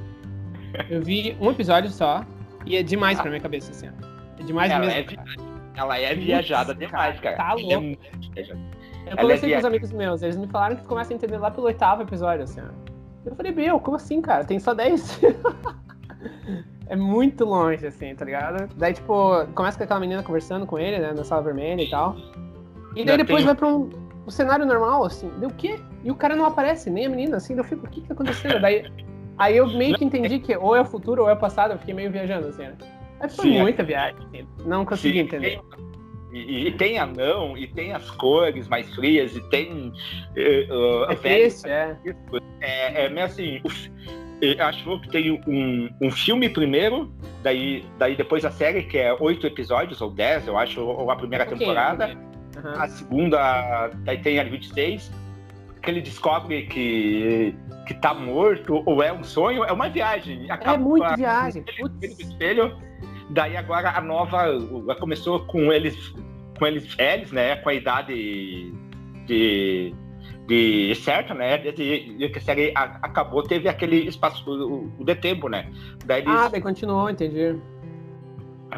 Eu vi um episódio só e é demais pra minha cabeça, assim. ó. É demais ela, mesmo. é, ela é Putz, viajada demais, cara. tá é louco. muito viajada. Eu conversei é com os amigos meus, eles me falaram que começa a entender lá pelo oitavo episódio, assim, ó. Eu falei, meu, como assim, cara? Tem só 10? é muito longe, assim, tá ligado? Daí, tipo, começa com aquela menina conversando com ele, né, na sala vermelha e tal. E daí Ainda depois tem- vai pra um, um cenário normal, assim. Deu o quê? E o cara não aparece, nem a menina, assim. daí Eu fico, o que que tá acontecendo? Daí, aí eu meio que entendi que ou é o futuro ou é o passado, eu fiquei meio viajando, assim, né? Aí foi Sim, é. muita viagem, assim. Não consegui Sim, entender. E, e tem anão, e tem as cores mais frias, e tem. eh, É triste, é. É, é meio assim, acho que tem um, um filme primeiro, daí, daí depois a série, que é oito episódios, ou dez, eu acho, ou a primeira pouquinho, temporada. um. Aham. A segunda, daí tem a 26, que ele descobre que, que tá morto, ou é um sonho, é uma viagem. É muito a- viagem. ele espelho. Daí agora a nova começou com eles com eles velhos, né? Com a idade de, de certa, né? Desde que a série acabou, teve aquele espaço o, o de tempo, né? Daí eles, Ah, daí continuou, entendi.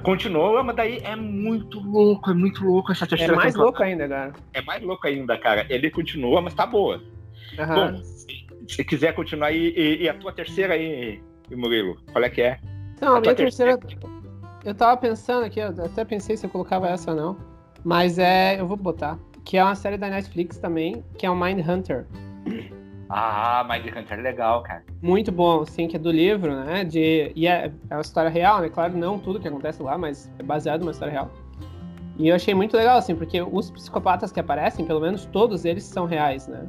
Continuou, mas daí é muito louco, é muito louco essa É terceira mais temporada. louco ainda, cara. É mais louco ainda, cara. Ele continua, mas tá boa. Aham. Bom, se, se quiser continuar aí, e, e a tua terceira aí, Murilo, qual é que é? Então, a minha terceira. Eu tava pensando aqui, eu até pensei se eu colocava essa ou não. Mas é. Eu vou botar. Que é uma série da Netflix também, que é o Mind Hunter. Ah, Mind Hunter é legal, cara. Muito bom, assim, que é do livro, né? De, e é, é uma história real, né? Claro, não tudo que acontece lá, mas é baseado numa história real. E eu achei muito legal, assim, porque os psicopatas que aparecem, pelo menos todos eles são reais, né?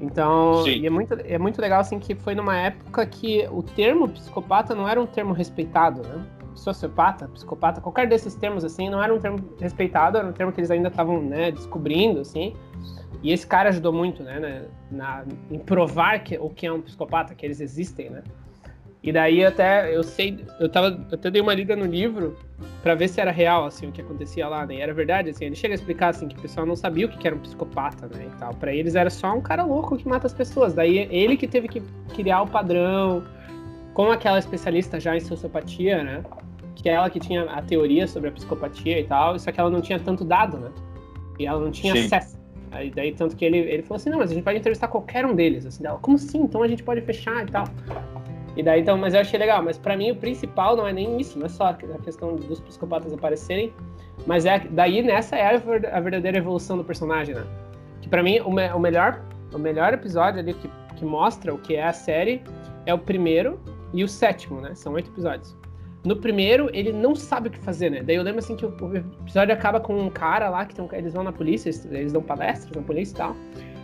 Então, Sim. é muito, é muito legal, assim, que foi numa época que o termo psicopata não era um termo respeitado, né? Sociopata, psicopata, qualquer desses termos, assim, não era um termo respeitado, era um termo que eles ainda estavam, né, descobrindo, assim. E esse cara ajudou muito, né, na, na- em provar que, o que é um psicopata, que eles existem, né? E daí até eu sei, eu tava, eu até dei uma lida no livro pra ver se era real assim o que acontecia lá, né? E era verdade, assim, ele chega a explicar assim que o pessoal não sabia o que que era um psicopata, né, e tal. Para eles era só um cara louco que mata as pessoas. Daí ele que teve que criar o padrão com aquela especialista já em sociopatia, né? Que é ela que tinha a teoria sobre a psicopatia e tal, só que ela não tinha tanto dado, né? E ela não tinha Sim. acesso. Aí daí tanto que ele, ele falou assim, não, mas a gente pode entrevistar qualquer um deles, assim, dela, como assim? Então a gente pode fechar e tal. E daí, então, mas eu achei legal. Mas pra mim o principal não é nem isso, não é só a questão dos psicopatas aparecerem, mas é daí nessa é a ver- a verdadeira evolução do personagem, né? Que pra mim o, me- o melhor o melhor episódio ali que, que mostra o que é a série é o primeiro e o sétimo, né? São oito episódios. No primeiro, ele não sabe o que fazer, né? Daí eu lembro assim que o, episódio acaba com um cara lá que tem eles vão na polícia, eles, eles dão palestras na polícia e tal.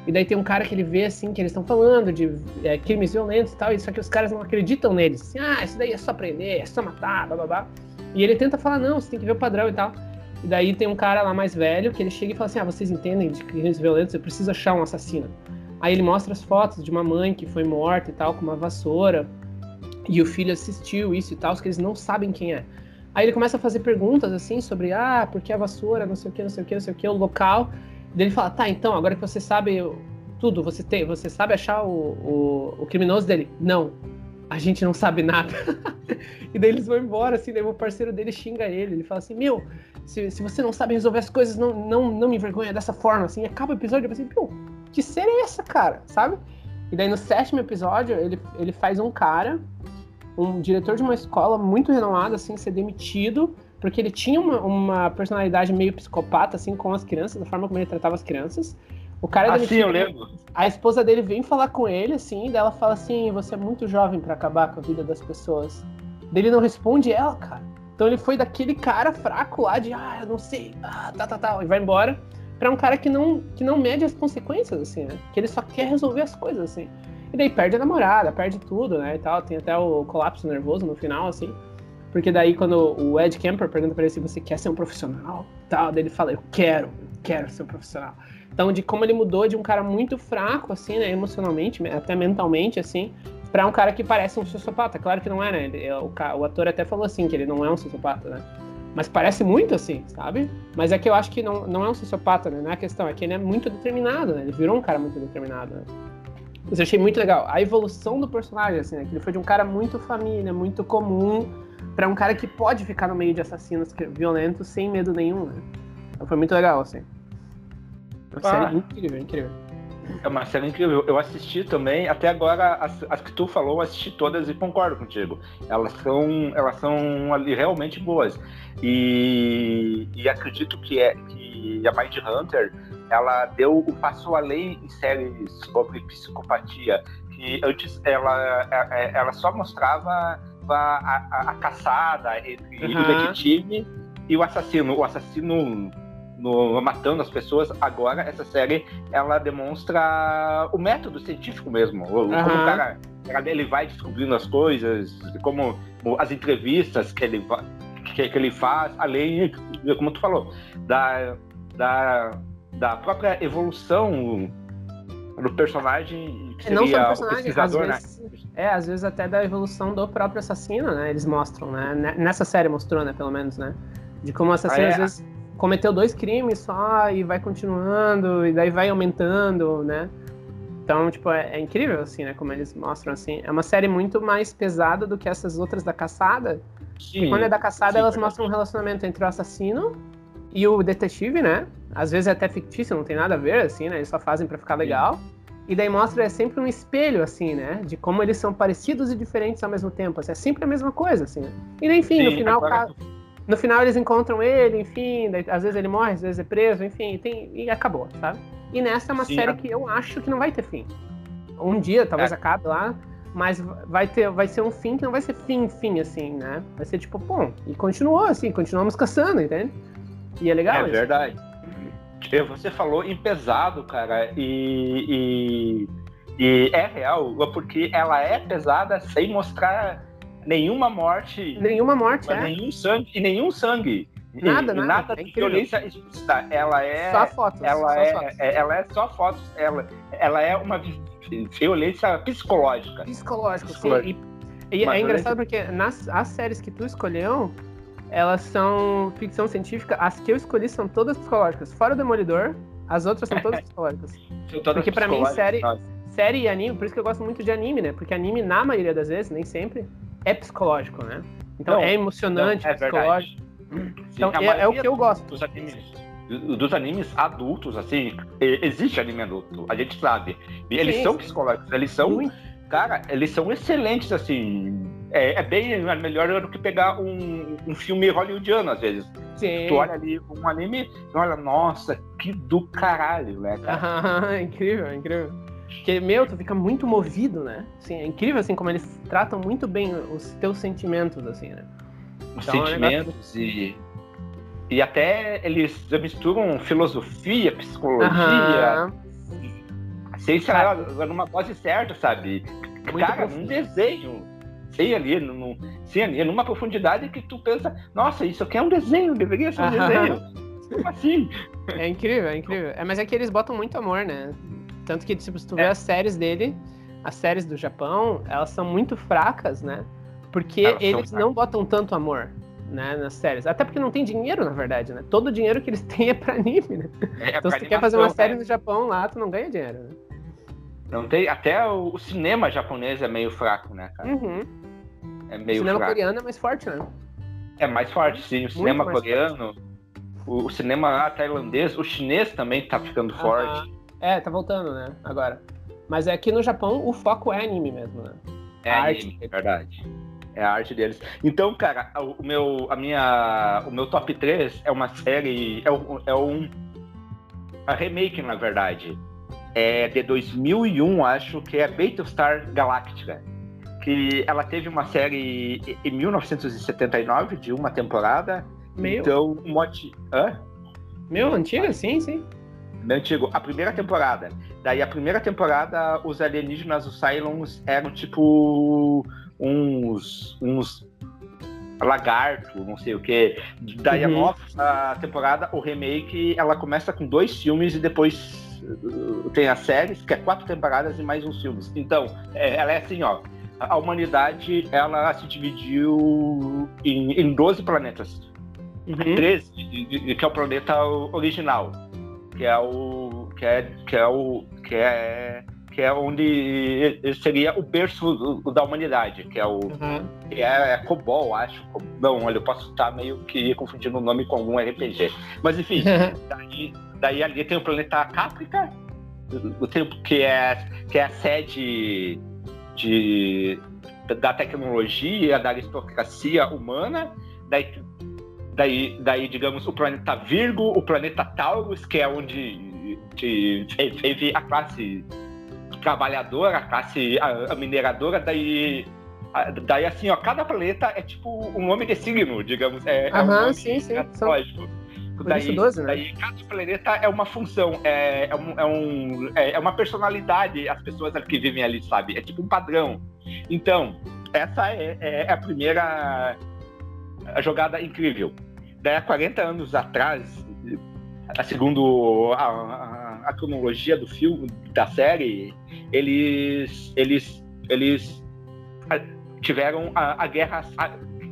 E daí tem um cara que ele vê assim que eles estão falando de é, crimes violentos e tal, e só que os caras não acreditam neles. Assim, ah, isso daí é só prender, é só matar, blá blá blá. E ele tenta falar, não, você tem que ver o padrão e tal. E daí tem um cara lá mais velho que ele chega e fala assim: Ah, vocês entendem de crimes violentos, eu preciso achar um assassino. Aí ele mostra as fotos de uma mãe que foi morta e tal, com uma vassoura. E o filho assistiu isso e tal, que eles não sabem quem é. Aí ele começa a fazer perguntas assim sobre, ah, por que a vassoura, não sei o que, não sei o que, não sei o que, o local. Daí ele fala, tá, então, agora que você sabe tudo, você tem, você sabe achar o, o, o criminoso dele? Não, a gente não sabe nada. e daí eles vão embora, assim, daí o parceiro dele xinga ele, ele fala assim, meu, se, se você não sabe resolver as coisas, não, não, não me envergonha dessa forma, assim, acaba o episódio, eu pensei, meu, que série é essa, cara, sabe? E daí no sétimo episódio, ele, ele faz um cara, um diretor de uma escola muito renomado, assim, ser demitido, porque ele tinha uma, uma personalidade meio psicopata, assim, com as crianças, da forma como ele tratava as crianças. O cara é Assim, demitido, eu lembro. a esposa dele vem falar com ele, assim, daí ela fala assim: você é muito jovem pra acabar com a vida das pessoas. Ele não responde ela, cara. Então ele foi daquele cara fraco lá de, ah, eu não sei, ah, tá, tá, tá, e vai embora, pra um cara que não, que não mede as consequências, assim, né? Que ele só quer resolver as coisas, assim. E daí perde a namorada, perde tudo, né, e tal. Tem até o colapso nervoso no final, assim. Porque daí quando o Ed Kemper pergunta pra ele se você quer ser um profissional, tal, daí ele fala, eu quero, eu quero ser um profissional. Então, de como ele mudou de um cara muito fraco, assim, né, emocionalmente, até mentalmente, assim, pra um cara que parece um sociopata. Claro que não é, né? Ele- o, ca- o ator até falou assim, que ele não é um sociopata, né? Mas parece muito assim, sabe? Mas é que eu acho que não, não é um sociopata, né? Não é a questão, é que ele é muito determinado, né? Ele virou um cara muito determinado, né? Eu achei muito legal. A evolução do personagem, assim, né? Que ele foi de um cara muito família, muito comum, pra um cara que pode ficar no meio de assassinos violentos sem medo nenhum, né? Então foi muito legal, assim. Uma Ah. série incrível, incrível. É uma série incrível. Eu assisti também, até agora, as, as que tu falou, eu assisti todas e concordo contigo. Elas são, elas são ali realmente boas. E, e acredito que, é, que a Mind Hunter ela deu o passo além em séries sobre psicopatia. Que antes ela, é- ela só mostrava a, a- a caçada entre o Uhum. detetive e o assassino. O assassino no- matando as pessoas. Agora, essa série ela demonstra o método científico mesmo. o- Como o cara, ele vai descobrindo as coisas, como o- as entrevistas que ele, que, que ele faz, além, como tu falou, da, da, da própria evolução do personagem que É, não só seria o personagem, às pesquisador, né? vezes, é, às vezes até da evolução do próprio assassino, né? Eles mostram, né? Ne- Nessa série mostrou, né, pelo menos, né? De como o assassino Ah, é? às vezes cometeu dois crimes só e vai continuando, e daí vai aumentando, né? Então, tipo, é, é incrível, assim, né? Como eles mostram, assim. É uma série muito mais pesada do que essas outras da caçada, Sim, e quando é da caçada, sim, elas mostram um relacionamento entre o assassino e o detetive, né? Às vezes é até fictício, não tem nada a ver, assim, né? Eles só fazem para ficar legal. E daí mostra é sempre um espelho, assim, né? De como eles são parecidos e diferentes ao mesmo tempo. Assim, é sempre a mesma coisa, assim. Né? E enfim, Sim, no final. No final eles encontram ele, enfim, daí, às vezes ele morre, às vezes é preso, enfim, tem, e acabou, sabe? E nessa é uma Sim, série é... que eu acho que não vai ter fim. Um dia, talvez é. acabe lá, mas vai ter, vai ser um fim que não vai ser fim, fim, assim, né? Vai ser tipo, bom, e continuou assim, continuamos caçando, entende? E é legal. É isso. verdade. Você falou em pesado, cara, e, e, e, é real, porque ela é pesada sem mostrar nenhuma morte. Nenhuma morte, é. Nenhum sangue, e nenhum sangue. Nada, e, nada. Nada de violência explícita. Ela é. Só fotos. Ela, só é, fotos. É, ela é só fotos. Ela, ela é uma violência psicológica. Psicológica, sim. E, e é engraçado porque nas as séries que tu escolheu, elas são ficção científica. As que eu escolhi são todas psicológicas. Fora o Demolidor, as outras são todas psicológicas. Todas porque para mim, série, série e anime, por isso que eu gosto muito de anime, né? Porque anime, na maioria das vezes, nem sempre, é psicológico, né? Então não, é emocionante, não, é psicológico. Então Sim, é, é, o que eu gosto. Dos animes, dos animes adultos, assim, existe anime adulto, a gente sabe. E eles Sim. são psicológicos, eles são. Muito. Cara, eles são excelentes, assim. É, é, bem melhor do que pegar um, um filme hollywoodiano, às vezes. Sim. Tu olha ali um anime e olha, nossa, que do caralho, né, cara? Ah, incrível, incrível. Porque, meu, tu fica muito movido, né? Assim, é incrível, assim, como eles tratam muito bem os teus sentimentos, assim, né? Os então, sentimentos é um e... E até eles misturam filosofia, psicologia... A ciência, ela, numa dose certa, sabe? Muito Cara, profundo. um desenho sem ali, num, sem ali, numa profundidade que tu pensa, nossa, isso aqui é um desenho, deveria ser um desenho. Como assim? É incrível, é incrível. É, mas é que eles botam muito amor, né? Tanto que, tipo, se tu é. vê as séries dele, as séries do Japão, elas são muito fracas, né? Porque elas eles não botam tanto amor. Né, nas séries. Até porque não tem dinheiro, na verdade, né? Todo o dinheiro que eles têm é pra anime, né? É, então, se tu quer fazer uma série é. no Japão lá, tu não ganha dinheiro, né? Não tem, até o, o, cinema japonês é meio fraco, né, cara? Uhum. É meio o cinema fraco. coreano é mais forte, né? É mais forte, sim. O cinema coreano, o, o, cinema tailandês, o chinês também tá ficando forte. É, tá voltando, né? Agora. Mas é aqui no Japão o foco é anime mesmo, né? É a anime, arte. verdade. É a arte deles. Então, cara, o meu, a minha, o meu top 3 é uma série, é, um, é um a remake, na verdade. É de 2001, acho que é Battlestar Galactica. Que ela teve uma série em 1979, de uma temporada. Meu? Então, um monte... Hã? Meu, antiga? Sim, sim. Meu antigo, a primeira temporada. Daí a primeira temporada, os alienígenas, os Cylons, eram tipo uns, uns lagarto, não sei o que. Daí uhum. a nova temporada, o remake, ela começa com dois filmes e depois uh, tem as séries, que é quatro temporadas e mais uns filmes. Então, é, ela é assim, ó. A humanidade, ela se dividiu em, em 12 planetas. Uhum. 13, que é o planeta original, que é o que é que é o que é que é onde seria o berço da humanidade, que é o uhum. que é, é Cobol, acho. Não, olha, eu posso estar meio que confundindo o nome com algum RPG. Mas enfim, daí, daí, ali tem o planeta Caprica, que é, que é a sede de, da tecnologia, da aristocracia humana. Daí, daí, daí, digamos, o planeta Virgo, o planeta Taurus, que é onde teve a classe trabalhadora, a classe a, a mineradora, daí daí assim, ó, cada planeta é tipo um nome de signo, digamos. É, Aham, é um sim, sim. Lógico. Daí, 12, né? daí cada planeta é uma função, é, é, um, é, um, é, é uma personalidade, as pessoas que vivem ali, sabe? É tipo um padrão. Então, essa é, é, é a primeira jogada incrível. Daí, há 40 anos atrás, segundo a, a, a, cronologia do filme, da série, eles, eles, eles tiveram a, a guerra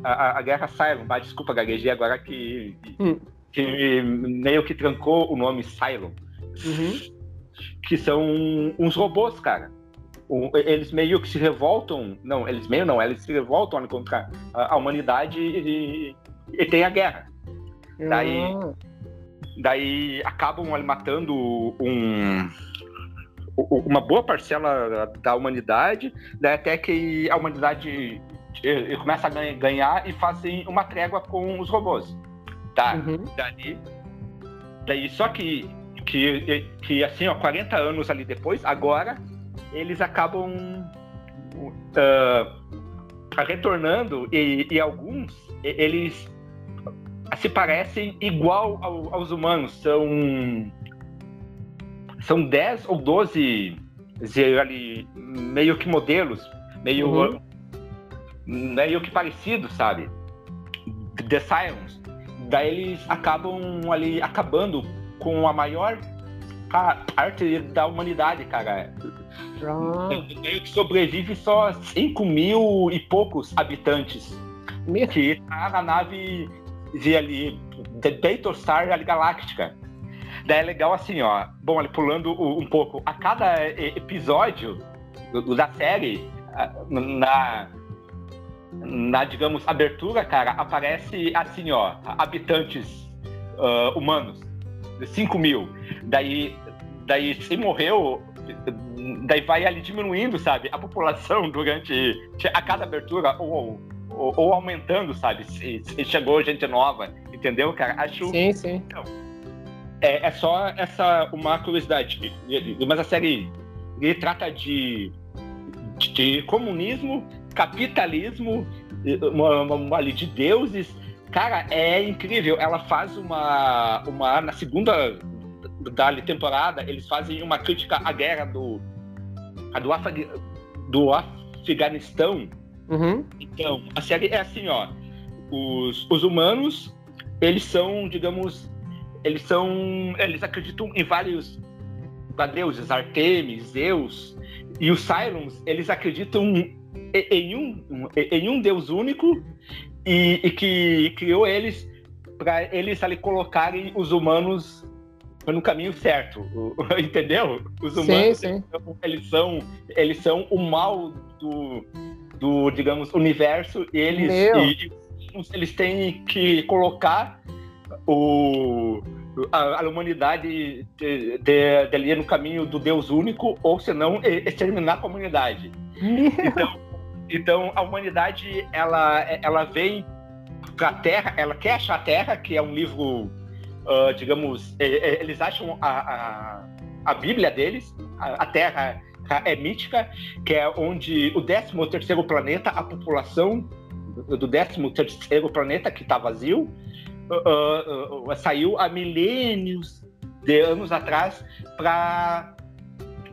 a, a guerra Cylon, desculpa, gaguejei agora que, hum. Que meio que trancou o nome Cylon. Uhum. Que são uns robôs, cara. eles meio que se revoltam, não, eles meio não, eles se revoltam contra a, a humanidade e, e, tem a guerra. Daí, ah. daí acabam ali, matando um, uma boa parcela da humanidade, daí até que a humanidade eh, começa a ganhar e fazem uma trégua com os robôs. Tá? Uhum. Daí, daí, só que, que, que assim, ó, 40 anos ali depois, agora eles acabam uh, retornando e, e, alguns eles se parecem igual ao, aos humanos. São são 10 ou 12 ali, meio que modelos, meio, uhum. meio que parecidos, sabe? The Silence. Daí eles acabam ali acabando com a maior parte da humanidade, cara. Meio que sobrevive só 5 mil e poucos habitantes. Meu. Que tá na nave de ali, The Battlestar Galáctica. Daí é legal assim, ó. Bom, ali pulando um pouco, a cada episódio da série, na, na digamos, abertura, cara, aparece assim, ó, habitantes uh, humanos, 5 mil. Daí, daí se morreu, daí vai ali diminuindo, sabe, a população durante a cada abertura ou, ou, ou aumentando, sabe, se, se, chegou gente nova, entendeu, cara? Acho. Sim, sim. Então, é, é só essa uma curiosidade, mas a série ele trata de, de comunismo, capitalismo, uma, uma, de deuses. Cara, é incrível. Ela faz uma, uma na segunda da temporada eles fazem uma crítica à guerra do do, Afag, do Afeganistão. Uhum. Então, a série é assim, ó. Os, os humanos, eles são, digamos, eles são. Eles acreditam em vários deuses, Artemis, Zeus. E os Cylons, eles acreditam em um, em um deus único e, e que criou eles para eles ali colocarem os humanos no caminho certo, entendeu? Os humanos sim, sim. eles são eles são o mal do, do digamos universo e eles e, eles têm que colocar o, a, a humanidade de, de, de, no caminho do Deus único, ou senão exterminar a comunidade. Então, então a humanidade ela, ela vem para a Terra, ela quer achar a Terra, que é um livro, uh, digamos, eles acham a, a, a Bíblia deles, a, a Terra é mítica, que é onde o 13 terceiro planeta, a população do 13 terceiro planeta que está vazio, uh, uh, saiu há milênios de anos atrás para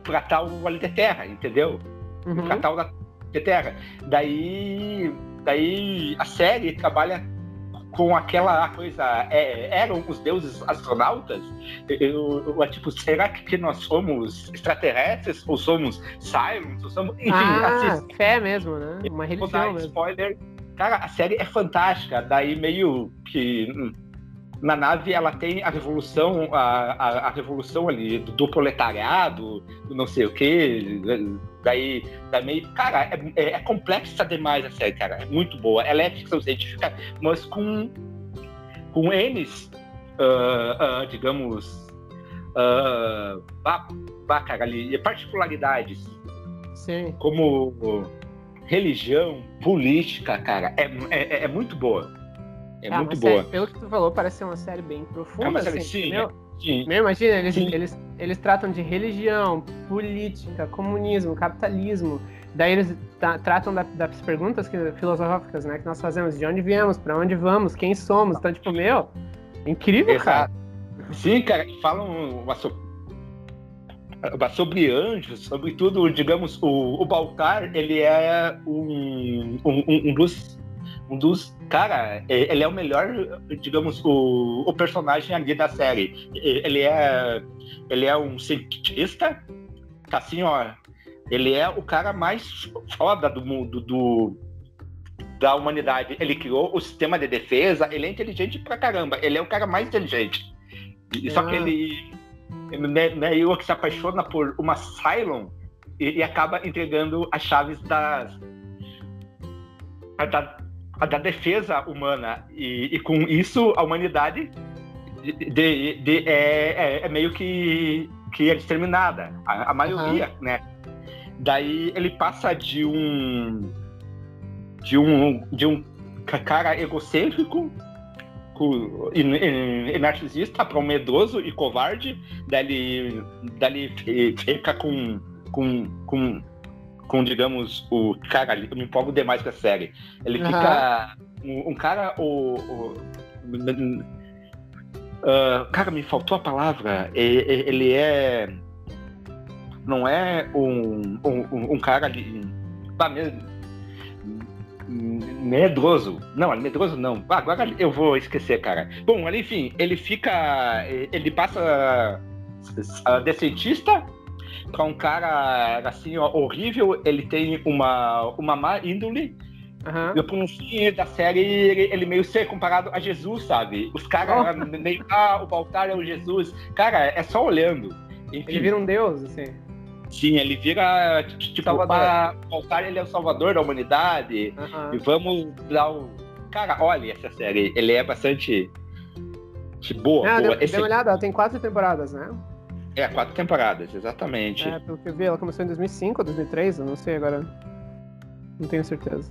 para tal ali de terra, entendeu? Uhum. Para tal da de terra. Daí, daí a série trabalha com aquela coisa, é, eram os deuses astronautas? Eu, eu, tipo, será que nós somos extraterrestres? Ou somos Cylons? Ou somos, enfim, ah, assist... fé mesmo, né? Uma religião mesmo. Spoiler, Cara, a série é fantástica. Daí meio que hum, na nave ela tem a revolução, a, a, a revolução ali do, do, proletariado, do não sei o quê. Daí, meio. Cara, é, é, é, complexa demais a série, cara. É muito boa. Ela é ficção científica, mas com, com N's, uh, uh, digamos. Uh, bah, bah, cara, ali, particularidades. Sim. Como religião, política, cara, é, é, é muito boa. É ah, muito boa. Série, pelo que tu falou, parece ser uma série bem profunda. É uma série, assim, sim, meu, sim. Meu, imagina, eles, eles, eles tratam de religião, política, comunismo, capitalismo. Daí eles tratam da, das perguntas que, filosóficas né, que nós fazemos. De onde viemos, para onde vamos, quem somos. Então, tipo, meu, incrível, Exato. cara. Sim, cara, falam uma, sobre anjos, sobre tudo, digamos, o, o Baltar, ele é um, um, um dos um dos. Cara, ele é o melhor, digamos, o, o personagem ali da série. Ele é. Ele é um cientista, tá assim, ó. Ele é o cara mais foda do mundo, do, da humanidade. Ele criou o sistema de defesa, ele é inteligente pra caramba. Ele é o cara mais inteligente. Só que ah. ele meio que se apaixona por uma Cylon e, e acaba entregando as chaves das, da, da defesa humana. E, e, com isso, a humanidade de, de, é, é, é, meio que, que é exterminada. A, a maioria, uhum. né? Daí ele passa de um. de um. de um cara egocêntrico e, narcisista para um medroso e covarde. Daí ele, daí ele fica com, com, com, com, digamos, o cara. Eu me empolgo demais com a série. Ele uhum. fica. Um, um cara. O, o uh, cara, me faltou a palavra. Ele é. Não é um, um, um cara ali. Tá mesmo medroso. Não, medroso não. Agora eu vou esquecer, cara. Bom, enfim, ele fica. Ele passa a decentista para um cara assim ó, horrível. Ele tem uma, uma má índole. Uhum. E no fim da série, ele, ele, meio ser comparado a Jesus, sabe? Os caras oh. meio, ah, o Baltar é o Jesus. Cara, é só olhando. Enfim. Ele vira um deus, assim. Sim, ele vira tipo para voltar ele é o salvador da humanidade uhum. e vamos dar o cara, olha essa série, ele é bastante boa. É, boa. Dê, Esse... uma olhada, tem quatro temporadas, né? É, quatro temporadas, exatamente. É, pelo que eu vi, ela começou em 2005 ou 2003, eu não sei agora. Não tenho certeza.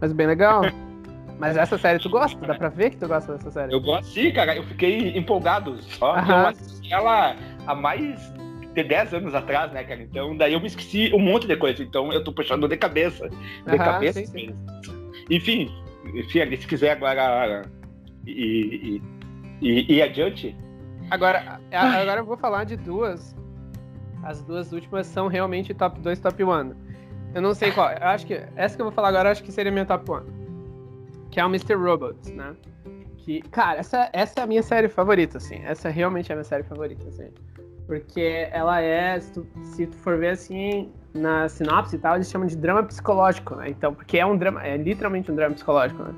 Mas bem legal. Mas essa série tu gosta? Dá pra ver que tu gosta dessa série? Eu gosto sim, cara. Eu fiquei empolgado. Só que eu assisti ela há mais de 10 anos atrás, né, cara? Então, daí eu me esqueci um monte de coisa. Então, eu tô puxando de cabeça. De cabeça. Sim, sim. Enfim, enfim, se quiser agora e, e, e, adiante. Agora, agora eu vou falar de duas. As duas últimas são realmente top 2, top 1. Eu não sei qual. Eu acho que essa que eu vou falar agora acho que seria minha top 1 que é o Mr. Robot, né? Que, cara, essa, essa é a minha série favorita, assim. Essa realmente é a minha série favorita, assim. Porque ela é, se tu, se tu for ver assim, na sinopse e tal, eles chamam de drama psicológico, né? Então, porque é um drama, é literalmente um drama psicológico, né?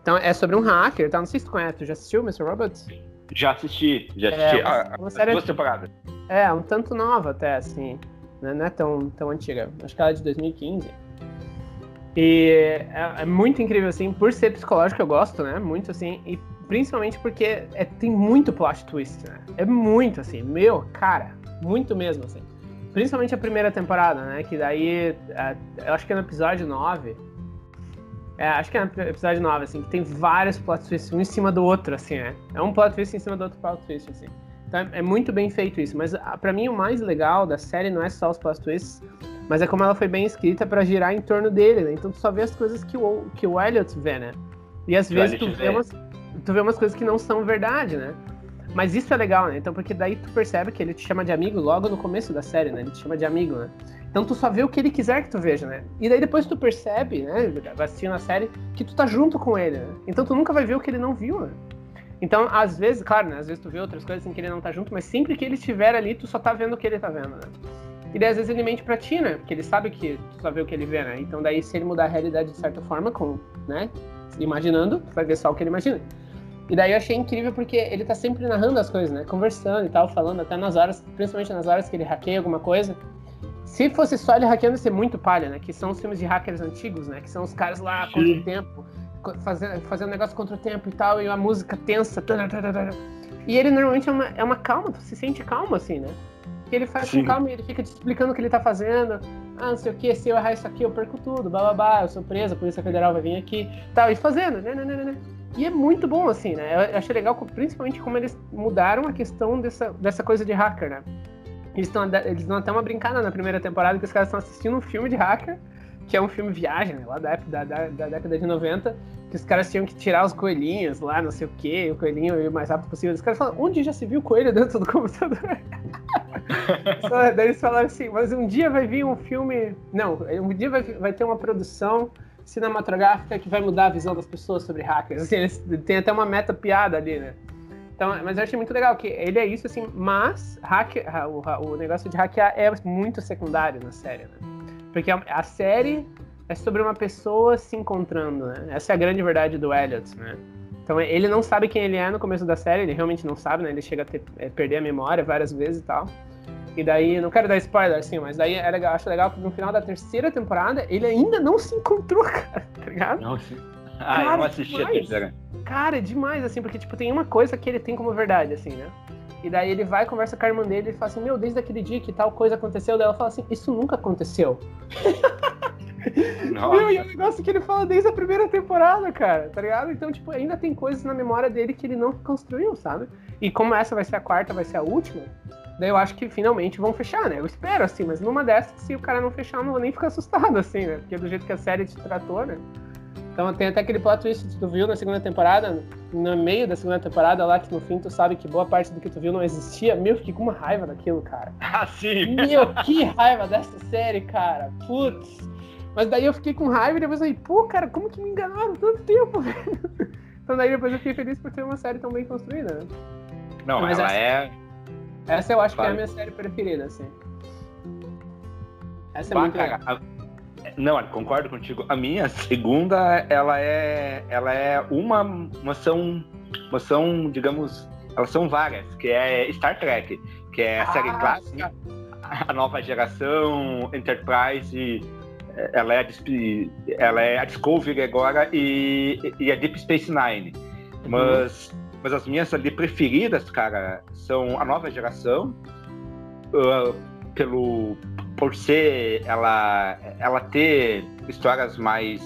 Então, é sobre um hacker, tá? Não sei se tu conhece, tu já assistiu Mr. Robot? Já assisti, já assisti. É, uma, uma série duas temporadas. É, um tanto nova até, assim. Né? Não é tão, tão antiga. Acho que ela é de 2015. E é, é, muito incrível, assim, por ser psicológico eu gosto, né? Muito, assim, e principalmente porque é, tem muito plot twist, né? É muito, assim, meu, cara, muito mesmo, assim. Principalmente a primeira temporada, né? Que daí, é, eu acho que é no episódio 9, é, acho que é no episódio 9, assim, que tem vários plot twists, um em cima do outro, assim, né? É um plot twist em cima do outro plot twist, assim. Então é, muito bem feito isso, mas para mim o mais legal da série não é só os plot twists, mas é como ela foi bem escrita para girar em torno dele, né? Então tu só vê as coisas que o, que o Elliot vê, né? E às vezes tu vê, umas, tu vê umas coisas que não são verdade, né? Mas isso é legal, né? Então, porque daí tu percebe que ele te chama de amigo logo no começo da série, né? Ele te chama de amigo, né? Então tu só vê o que ele quiser que tu veja, né? E daí depois tu percebe, né? Assistindo a série, que tu tá junto com ele, né? Então tu nunca vai ver o que ele não viu, né? Então, às vezes, claro, né? Às vezes tu vê outras coisas em que ele não tá junto, mas sempre que ele estiver ali, tu só tá vendo o que ele tá vendo, né? E daí, às vezes, ele mente pra ti, né? Porque ele sabe que tu só vê o que ele vê, né? Então, daí, se ele mudar a realidade de certa forma, com, né? Imaginando, tu vai ver só o que ele imagina. E daí eu achei incrível porque ele tá sempre narrando as coisas, né? Conversando e tal, falando até nas horas, principalmente nas horas que ele hackeia alguma coisa. Se fosse só ele hackeando, ia ser muito palha, né? Que são os filmes de hackers antigos, né? Que são os caras lá contra o tempo, fazendo, fazendo negócio contra o tempo e tal, e a música tensa. E ele normalmente é uma, é uma calma, se sente calmo assim, né? que ele faz Sim. com calma e ele fica te explicando o que ele tá fazendo. Ah, não sei o que, se eu errar isso aqui, eu perco tudo, blá, eu sou presa, a Polícia Federal vai vir aqui, tal, e fazendo, né, né, né, né. E é muito bom, assim, né? Eu achei legal, principalmente como eles mudaram a questão dessa, dessa coisa de hacker, né? Eles, tão, eles dão até uma brincada na primeira temporada que os caras estão assistindo um filme de hacker, que é um filme viagem, né? Lá da, da, da, da década de 90, que os caras tinham que tirar os coelhinhos lá, não sei o que, o coelhinho o mais rápido possível. Os caras falam, onde já se viu coelho dentro do computador? Só, daí eles falaram assim, mas um dia vai vir um filme. Não, um dia vai, vai ter uma produção cinematográfica que vai mudar a visão das pessoas sobre hackers. Assim, eles têm até uma meta piada ali, né? Então, mas eu achei muito legal que ele é isso, assim, mas hack, o, o negócio de hackear é muito secundário na série, né? Porque a, a, série é sobre uma pessoa se encontrando, né? Essa é a grande verdade do Elliot, né? Então ele não sabe quem ele é no começo da série, ele realmente não sabe, né? Ele chega a ter, é, perder a memória várias vezes e tal. E daí, não quero dar spoiler, assim, mas daí é legal, acho legal que no final da terceira temporada ele ainda não se encontrou, cara, tá ligado? Não, sim. Ah, eu Cara, não assisti a demais. terceira. Cara, é demais, assim, porque, tipo, tem uma coisa que ele tem como verdade, assim, né? E daí ele vai, conversa com a irmã dele e fala assim, meu, desde aquele dia que tal coisa aconteceu, daí ela fala assim, isso nunca aconteceu. Nossa. Meu, e é um negócio que ele fala desde a primeira temporada, cara, tá ligado? Então, tipo, ainda tem coisas na memória dele que ele não construiu, sabe? E como essa vai ser a quarta, vai ser a última, daí eu acho que finalmente vão fechar, né? Eu espero, assim, mas numa dessas, se o cara não fechar, eu não vou nem ficar assustado, assim, né? Porque do jeito que a série te tratou, né? Então tem até aquele plot twist que tu viu na segunda temporada, no meio da segunda temporada lá, que no fim tu sabe que boa parte do que tu viu não existia. Meu, eu fiquei com uma raiva daquilo, cara. Ah, sim. Meu, que raiva dessa série, cara. Putz. Mas daí eu fiquei com raiva e depois aí, pô, cara, como que me enganaram tanto tempo, velho? Então daí depois eu fiquei feliz por ter uma série tão bem construída, né? Não, Mas ela essa- é. Essa eu acho que é a minha série preferida, assim. Essa é Bah, muito legal. a- Não, concordo contigo. A minha segunda, ela é, ela é uma, uma são, uma são, digamos, elas são várias, que é Star Trek, que é a série Ah, clássica, a nova geração, Enterprise, ela é a, ela é a Discovery agora e, e a Deep Space Nine. Mas, mas as minhas ali preferidas, cara, são a nova geração, ah, pelo por ser ela ela ter histórias mais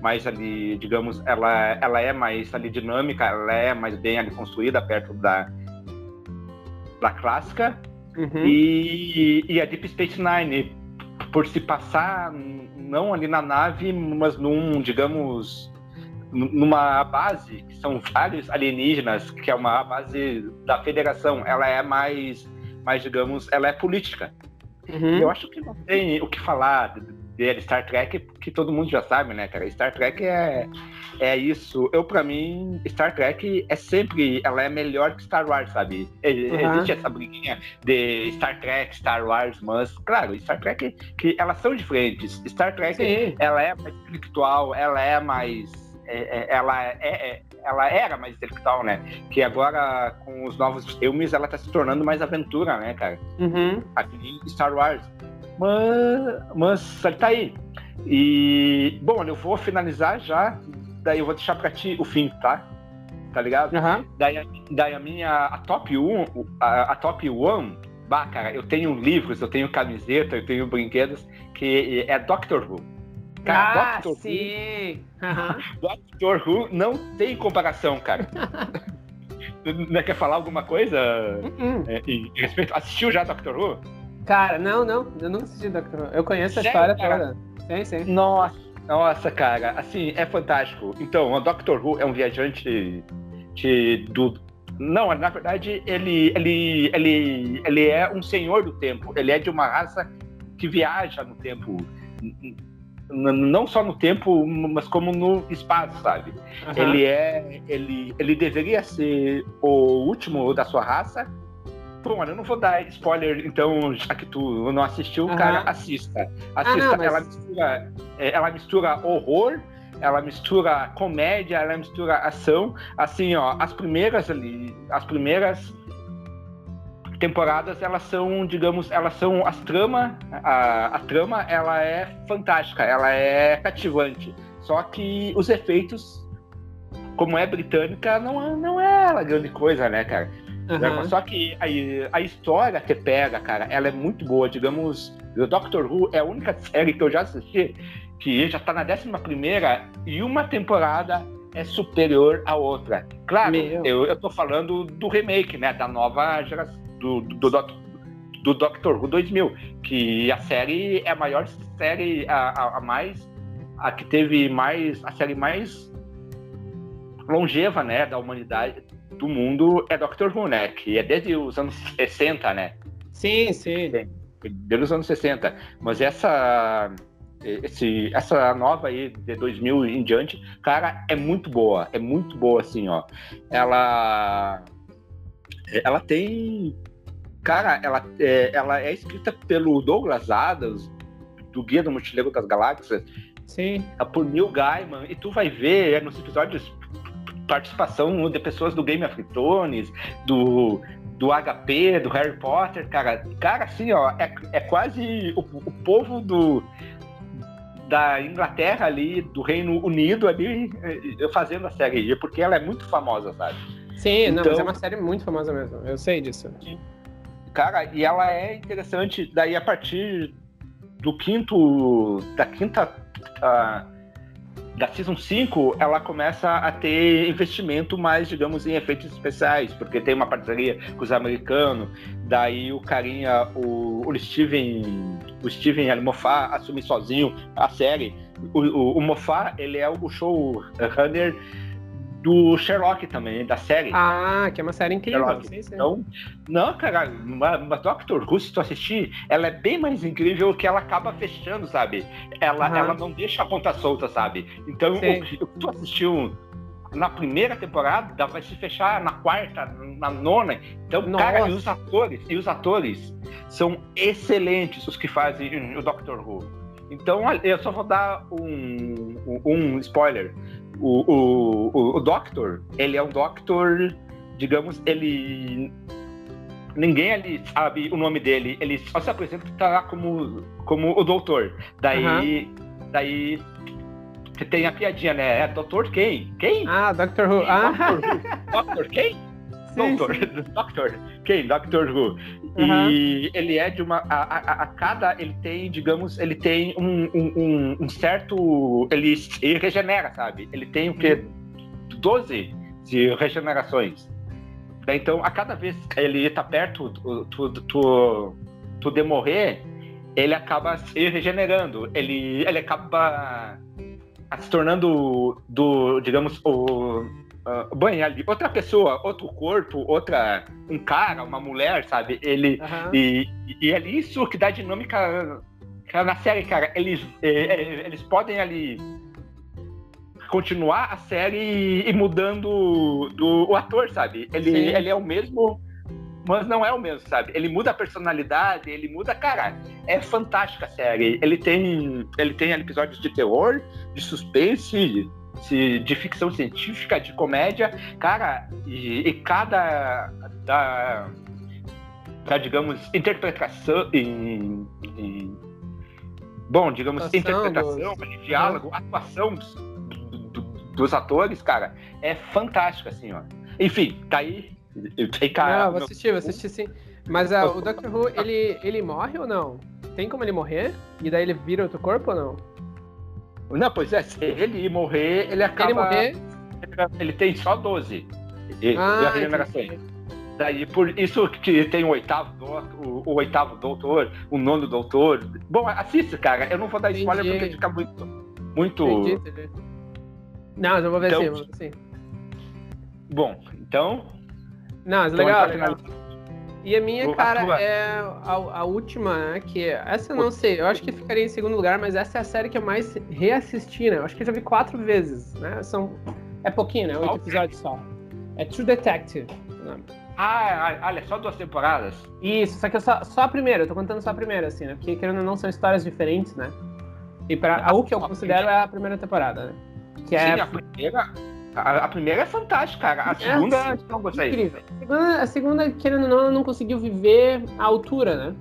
mais ali digamos ela ela é mais ali dinâmica ela é mais bem ali construída perto da da clássica Uhum. e, e a Deep Space Nine por se passar não ali na nave mas num digamos numa base que são vários alienígenas que é uma base da Federação ela é mais mais digamos ela é política Uhum. eu acho que não tem o que falar dele, Star Trek, que todo mundo já sabe, né, cara? Star Trek é, é isso. Eu, pra mim, Star Trek é sempre. Ela é melhor que Star Wars, sabe? Uhum. Existe essa briguinha de Star Trek, Star Wars, mas, claro, Star Trek, que elas são diferentes. Star Trek, Sim. ela é mais intelectual, ela é mais. é- é- ela, é, é- ela era mais intelectual, né? Que agora, com os novos filmes, ela tá se tornando mais aventura, né, cara? Uhum. aqui em Star Wars. Mas, mas ele tá aí. E, bom, eu vou finalizar já, daí eu vou deixar pra ti o fim, tá? Tá ligado? Aham. Daí, a- daí a minha, a top 1, a, a top 1, bah, cara, eu tenho livros, eu tenho camiseta, eu tenho brinquedos, que é Doctor Who. Cara, Ah, Doctor Who sim! Aham. Doctor Who não tem comparação, cara. Não quer falar alguma coisa Uhum. é, em respeito? Assistiu já Doctor Who? Cara, não, não, eu nunca assisti Doctor Who. Eu conheço a Sério, história cara? toda. Sim, sim. Nossa, nossa, cara, assim, é fantástico. Então, o Doctor Who é um viajante de, do. Não, na verdade, ele, ele, ele, ele é um senhor do tempo. Ele é de uma raça que viaja no tempo. Não só no tempo, mas como no espaço, sabe? Aham. Ele é. Ele, ele deveria ser o último da sua raça. Bom, olha, eu não vou dar spoiler, então, já que tu não assistiu, Aham. cara, assista. Ah, Assista. não, mas- ela, mistura, é, ela mistura horror, ela mistura comédia, ela mistura ação. Assim, ó, as primeiras ali, as primeiras temporadas, elas são, digamos, elas são as trama, a, a trama, ela é fantástica, ela é cativante. Só que os efeitos, como é britânica, não, não é ela grande coisa, né, cara? Aham. Só que a, a história que pega, cara, ela é muito boa. Digamos, o Doctor Who é a única série que eu já assisti que já tá na 11 primeira e uma temporada é superior à outra. Claro, Meu. eu, eu tô falando do remake, né? Da nova geração, do, do, do Doctor Who 2000, que a série é a maior série, a, a, a mais, a que teve mais, a série mais longeva, né, da humanidade, do mundo, é Doctor Who, né? Que é desde os anos 60, né? Sim, sim. desde os anos 60. Mas essa esse, essa nova aí de 2000 em diante, cara, é muito boa, é muito boa assim, ó. Ela ela tem cara, ela é, ela é escrita pelo Douglas Adams do Guia do Mochileiro das Galáxias, Sim. é por Neil Gaiman e tu vai ver é, nos episódios participação de pessoas do Game of Thrones, do do HP, do Harry Potter, cara. Cara, assim, ó, é, é quase o, o povo do, da Inglaterra ali, do Reino Unido ali, eh, fazendo a série, porque ela é muito famosa, sabe? Sim, então, não, mas é então uma série muito famosa mesmo, eu sei disso. Cara, e ela é interessante, daí a partir do quinto, da quinta, da Season 5, ela começa a ter investimento mais, digamos, em efeitos especiais, porque tem uma parceria com os americanos, daí o carinha, o, o Steven, o Steven Moffat assume sozinho a série. O, o, o Moffat, ele é o showrunner do Sherlock também, da série. Ah, que é uma série incrível. Sim, sim. Então, não, cara, uma Doctor Who, se tu assistir, ela é bem mais incrível que ela acaba fechando, sabe? Ela, uhum. ela não deixa a ponta solta, sabe? Então, o, o que tu assistiu na primeira temporada vai se fechar na quarta, na nona. Então, Nossa. cara, e os atores, e os atores são excelentes os que fazem o Doctor Who. Então, eu só vou dar um, um spoiler o, o, o Doctor, ele é um Doctor, digamos, ele. Ninguém ali sabe o nome dele, ele só se apresenta tá como, como o Doutor. Daí. Uhum. Daí. Tem a piadinha, né? É Doutor quem? Quem? Ah, Doctor Who. Ah. Doctor. Doctor quem? Sim, Doutor. Sim. Doctor. Quem? Doctor Who. Uhum. E ele é de uma. A, a, a, cada. Ele tem, digamos, ele tem um, um, um certo. Ele, ele, regenera, sabe? Ele tem o quê? 12 de regenerações. Então, a cada vez que ele tá perto tu, tu, tu, de morrer, ele acaba se regenerando. Ele, ele acaba se tornando do, digamos, o uh, banhar ali outra pessoa, outro corpo, outra um cara, uma mulher, sabe? Ele uhum. e, e é isso que dá dinâmica na série, cara. Eles eles podem ali continuar a série e mudando do o ator, sabe? Ele ele é o mesmo mas não é o mesmo, sabe? Ele muda a personalidade, ele muda, cara, é fantástica a série. Ele tem, ele tem episódios de terror, de suspense, de ficção científica, de comédia, cara, e, e cada da, da, digamos, interpretação em, em bom, digamos, atuação interpretação, diálogo, atuação dos, do, dos atores, cara, é fantástico, assim, ó. Enfim, tá aí. Tem cara. Não, vou assistir, vou assistir sim. Mas uh, o Doctor Who, ele, ele morre ou não? Tem como ele morrer? E daí ele vira outro corpo ou não? Não, pois é, se ele morrer, ele acaba. Ele morrer? Ele tem só 12. E, ah, regeneração. Daí, por isso que tem o oitavo doutor, o, o, oitavo doutor, o nono doutor. Bom, assista, cara. Eu não vou dar entendi. spoiler porque fica muito. Muito. Entendi, entendi. Não, eu vou ver então, sim, Bom, então. Não, é legal, legal. E a minha, cara, a é a, a, última, né? Que essa eu não sei, eu acho que ficaria em segundo lugar, mas essa é a série que eu mais reassisti, né? Eu acho que eu já vi quatro vezes, né? São. É pouquinho, né? Oito episódios só. É True Detective. Ah, olha, só duas temporadas? Isso, só que só, só a primeira, eu tô contando só a primeira, assim, né? Porque querendo ou não, são histórias diferentes, né? E pra, a, o que eu considero é a primeira temporada, né? Que é Sim, é... a primeira a, a, primeira é fantástica, cara. A segunda, é, não gostei. Incrível. A segunda, a segunda, querendo ou não, ela não conseguiu viver a altura, né?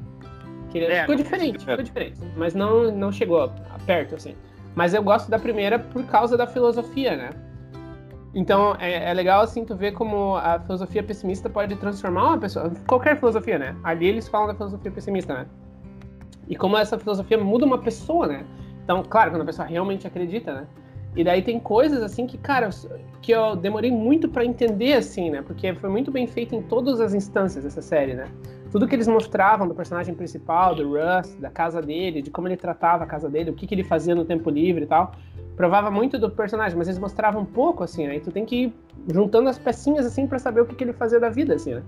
É, ficou diferente, ficou diferente. Mas não, não chegou perto, assim. Mas eu gosto da primeira por causa da filosofia, né? Então é, é, legal assim tu ver como a filosofia pessimista pode transformar uma pessoa. Qualquer filosofia, né? Ali eles falam da filosofia pessimista, né? E como essa filosofia muda uma pessoa, né? Então, claro, quando a pessoa realmente acredita, né? E daí tem coisas assim que, cara, que eu demorei muito para entender assim, né? Porque foi muito bem feito em todas as instâncias essa série, né? Tudo que eles mostravam do personagem principal, do Russ, da casa dele, de como ele tratava a casa dele, o que, que ele fazia no tempo livre e tal, provava muito do personagem, mas eles mostravam um pouco assim, né? E tu tem que ir juntando as pecinhas assim para saber o que, que ele fazia da vida, assim, né?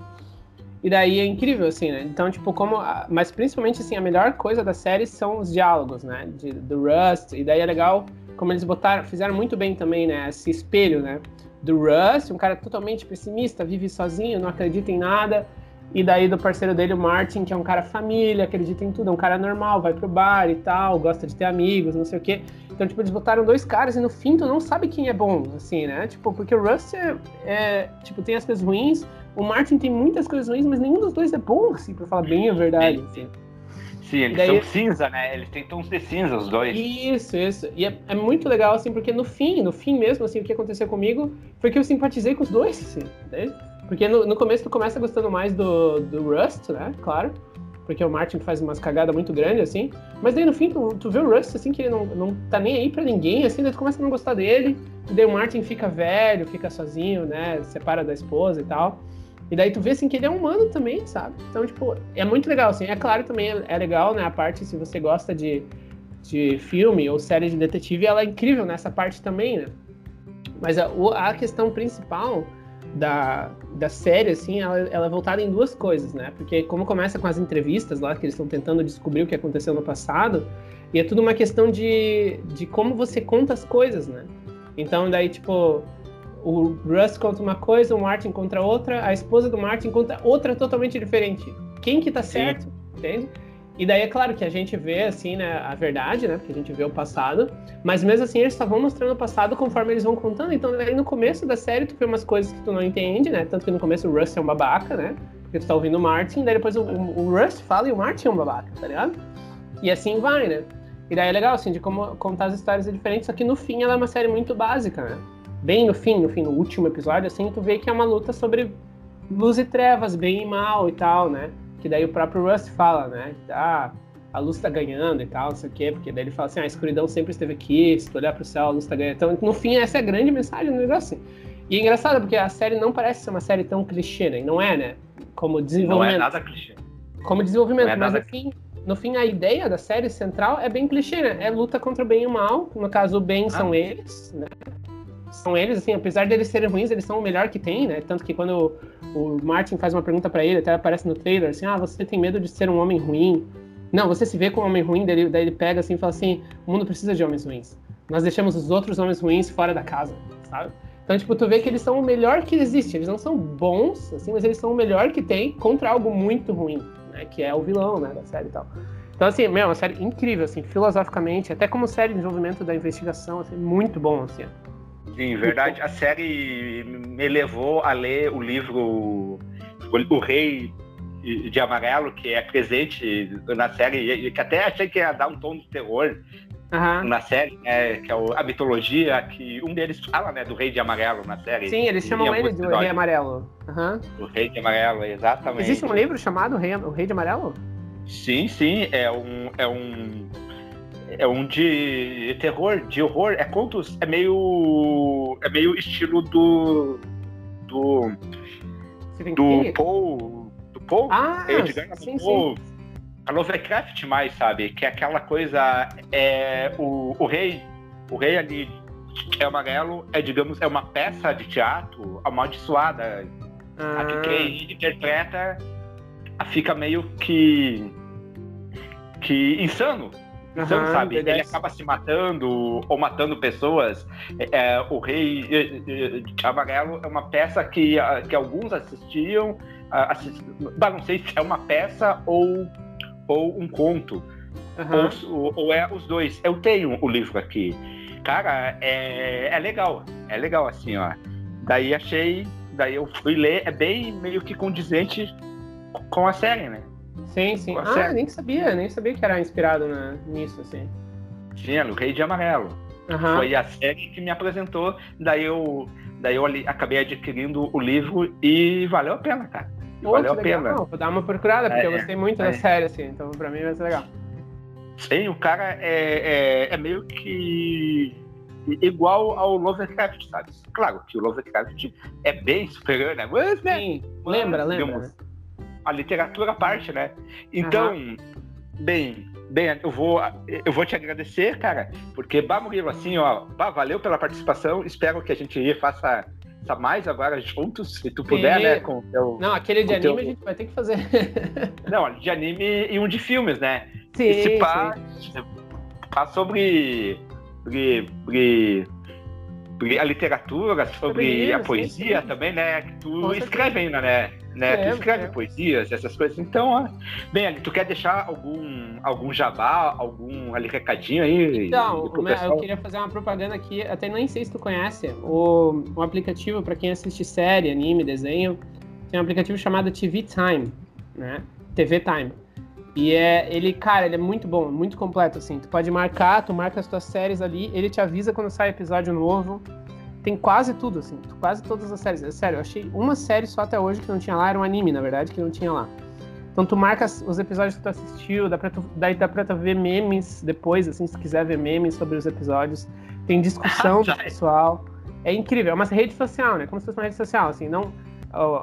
E daí é incrível, assim, né? Então, tipo, como. Mas principalmente, assim, a melhor coisa da série são os diálogos, né? De, do Rust. E daí é legal como eles botaram, fizeram muito bem também, né? Esse espelho, né? Do Russ, um cara totalmente pessimista, vive sozinho, não acredita em nada. E daí do parceiro dele, o Martin, que é um cara família, acredita em tudo, é um cara normal, vai pro bar e tal, gosta de ter amigos, não sei o quê. Então, tipo, eles botaram dois caras e no fim tu não sabe quem é bom, assim, né? Tipo, porque o Rust é, é tipo, tem as coisas ruins, o Martin tem muitas coisas ruins, mas nenhum dos dois é bom, assim, pra falar bem a verdade, assim. Sim, eles daí... são cinza, né? Eles têm tons de cinza, os dois. Isso, isso. E é, é, muito legal, assim, porque no fim, no fim mesmo, assim, o que aconteceu comigo foi que eu simpatizei com os dois, assim, né? Porque no, no começo tu começa gostando mais do, do Rust, né? Claro. Porque o Martin faz umas cagadas muito grandes, assim. Mas daí no fim tu, tu vê o Rust, assim, que ele não, não tá nem aí pra ninguém, assim, daí tu começa a não gostar dele. E daí o Martin fica velho, fica sozinho, né? Separa da esposa e tal. E daí tu vê, assim, que ele é humano também, sabe? Então, tipo, é muito legal, assim. É claro também, é, é legal, né? A parte, se você gosta de, de filme ou série de detetive, ela é incrível nessa parte também, né? Mas a, a questão principal da, da série, assim, ela, ela é voltada em duas coisas, né? Porque como começa com as entrevistas lá, que eles estão tentando descobrir o que aconteceu no passado, e é tudo uma questão de, de como você conta as coisas, né? Então, daí, tipo, o Russ conta uma coisa, o Martin conta outra, a esposa do Martin conta outra totalmente diferente. Quem que tá certo, Sim. entende? E daí é claro que a gente vê, assim, né, a verdade, né, porque a gente vê o passado, mas mesmo assim eles só vão mostrando o passado conforme eles vão contando, então aí no começo da série tu vê umas coisas que tu não entende, né, tanto que no começo o Russ é um babaca, né, porque tu tá ouvindo o Martin, daí depois o, o, o Russ fala e o Martin é um babaca, tá ligado? E assim vai, né. E daí é legal, assim, de como contar as histórias é diferente, só que no fim ela é uma série muito básica, né. Bem no fim, no fim, no último episódio, assim, tu vê que é uma luta sobre luz e trevas, bem e mal e tal, né que daí o próprio Rust fala, né? Ah, a luz tá ganhando e tal, não sei o quê, porque daí ele fala assim, ah, a escuridão sempre esteve aqui, se tu olhar pro céu, a luz tá ganhando. Então, no fim, essa é a grande mensagem do negócio. Assim. E é engraçado, porque a série não parece ser uma série tão clichê, né? Não é, né? Como desenvolvimento. Não é nada clichê. Como desenvolvimento, é mas no fim, no fim, a ideia da série central é bem clichê, né? É luta contra o bem e o mal. No caso, o bem ah. são eles, né? São eles, assim, apesar deles serem ruins, eles são o melhor que tem, né? Tanto que quando o, Martin faz uma pergunta para ele, até aparece no trailer, assim, ah, você tem medo de ser um homem ruim? Não, você se vê como um homem ruim, daí, daí ele pega assim e fala assim, o mundo precisa de homens ruins. Nós deixamos os outros homens ruins fora da casa, sabe? Então, tipo, tu vê que eles são o melhor que existe. Eles não são bons, assim, mas eles são o melhor que tem contra algo muito ruim, né? Que é o vilão, né, da série e tal. Então, assim, meu, é uma série incrível, assim, filosoficamente, até como série de desenvolvimento da investigação, assim, muito bom, assim. Sim, verdade. A série me levou a ler o livro O Rei de Amarelo, que é presente na série, que até achei que ia dar um tom de terror uhum. na série, né, que é a mitologia, que um deles fala né, do Rei de Amarelo na série. Sim, eles chamam ele de Rei Amarelo. Uhum. O Rei de Amarelo, exatamente. Existe um livro chamado Rei, O Rei de Amarelo? Sim, sim, é um, é um é um de terror, de horror, é contos, é meio. É meio estilo do. Do. Do Paul. Do Paul? Ah, Edgar sim. Sim. A Lovecraft mais, sabe? Que é aquela coisa. É, o, o rei. O rei ali, é amarelo, é, digamos, é uma peça de teatro amaldiçoada. Ah. A que quem interpreta fica meio que. que insano Uhum, sabe? Ele acaba se matando ou matando pessoas. É, o Rei de Amarelo é uma peça que, que alguns assistiam. Assist... Não sei se é uma peça ou, ou um conto. Uhum. Ou, ou, é os dois. Eu tenho o livro aqui. Cara, é, é legal. É legal assim, ó. Daí achei. Daí eu fui ler. É bem meio que condizente com a série, né? Sim, sim. ah, série. nem sabia, nem sabia que era inspirado na, nisso, assim. Sim, o Rei de Amarelo. Uhum. Foi a série que me apresentou, daí eu, daí eu acabei adquirindo o livro e valeu a pena, cara. Pô, valeu a pena. vou dar uma procurada, porque é, eu gostei muito é. da série, assim, então pra mim vai ser legal. Sim, o cara é, é, é meio que igual ao Lovecraft, sabe? Claro que o Lovecraft é bem superior, né? Mas, né? Sim, lembra, lembra. Digamos, a literatura à parte, né? Então, uhum. bem, bem, eu vou, eu vou te agradecer, cara, porque bah, Murilo, assim, ó, bah, valeu pela participação. Espero que a gente faça mais agora juntos, se tu puder, né? Com teu, Não, aquele de anime teu... a gente vai ter que fazer. Não, de anime e um de filmes, né? Sim. E se pá, pá sobre, sobre, sobre, a literatura, sobre, sobre a poesia sim, sim. também, né? Que tu escreve ainda, né? Né? É, tu escreve é. poesias, essas coisas. Então, ó, bem, Ali, tu quer deixar algum, algum jabá, algum ali recadinho aí? Então, eu queria fazer uma propaganda aqui, até nem sei se tu conhece, o, um aplicativo para quem assiste série, anime, desenho, tem um aplicativo chamado TV Time, né? TV Time. E é, ele, cara, ele é muito bom, muito completo, assim. Tu pode marcar, tu marca as tuas séries ali, ele te avisa quando sai episódio novo. Tem quase tudo, assim, quase todas as séries. É sério, eu achei uma série só até hoje que não tinha lá, era um anime, na verdade, que não tinha lá. Então tu marca os episódios que tu assistiu, dá pra tu, daí dá pra tu ver memes depois, assim, se tu quiser ver memes sobre os episódios. Tem discussão do é. pessoal. É incrível, é uma rede social, né? Como se fosse uma rede social, assim, não,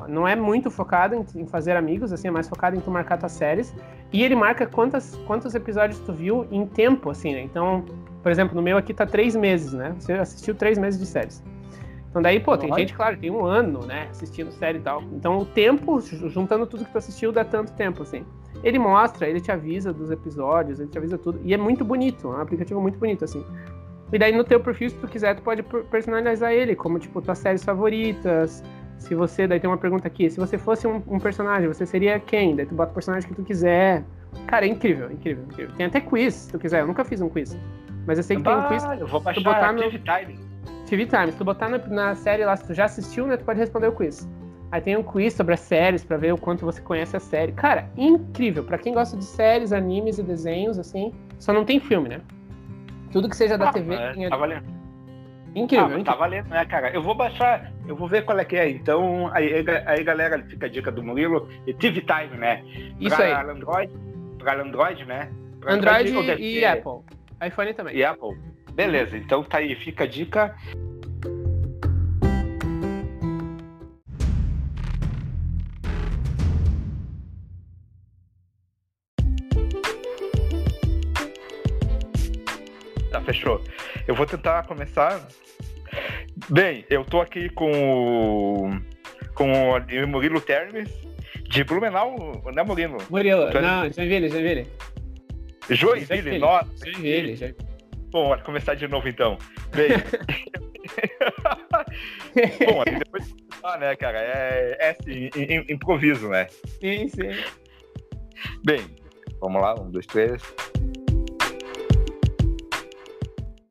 não é muito focado em, em fazer amigos, assim, é mais focado em tu marcar tuas séries. E ele marca quantas, quantos episódios tu viu em tempo, assim, né? Então, por exemplo, no meu aqui tá três meses, né? Você assistiu três meses de séries. Então daí, pô, tem Olha. gente, claro, tem um ano, né, assistindo série e tal. Então o tempo, ju- juntando tudo que tu assistiu, dá tanto tempo, assim. Ele mostra, ele te avisa dos episódios, ele te avisa tudo. E é muito bonito, é um aplicativo muito bonito, assim. E daí no teu perfil, se tu quiser, tu pode per- personalizar ele, como, tipo, tuas séries favoritas. Se você, daí tem uma pergunta aqui, se você fosse um, um personagem, você seria quem? Daí tu bota o personagem que tu quiser. Cara, é incrível, incrível, incrível. Tem até quiz, se tu quiser. Eu nunca fiz um quiz. Mas eu sei que tem um quiz Bah, eu vou baixar botar no- TV Time. TV Time, se tu botar na, na série lá, se tu já assistiu, né, tu pode responder o quiz. Aí tem um quiz sobre as séries pra ver o quanto você conhece a série. Cara, incrível. Pra quem gosta de séries, animes e desenhos, assim, só não tem filme, né? Tudo que seja da Ah, TV é, tem tá valendo. Incrível, Ah, mas incrível. tá valendo, né, cara? Eu vou baixar, eu vou ver qual é que é. Então, aí, aí galera, fica a dica do Murilo. E TV Time, né? Isso pra aí. Android, pra Android, né? Pra Android deve e ser- Apple. iPhone também. E Apple. Beleza, então tá aí, fica a dica. Tá, fechou. Eu vou tentar começar. Bem, eu tô aqui com o, com o Murilo Termes, de Blumenau, né, Murilo? Murilo, Tá- não, Joinville, Joinville. Joinville, Joinville. nossa. Joinville, Joinville. Bom, bora começar de novo então. Bem. Bom, aí depois ah, né, cara? É, é assim, im- im- improviso, né? sim, sim. Bem, vamos lá, um, dois, três.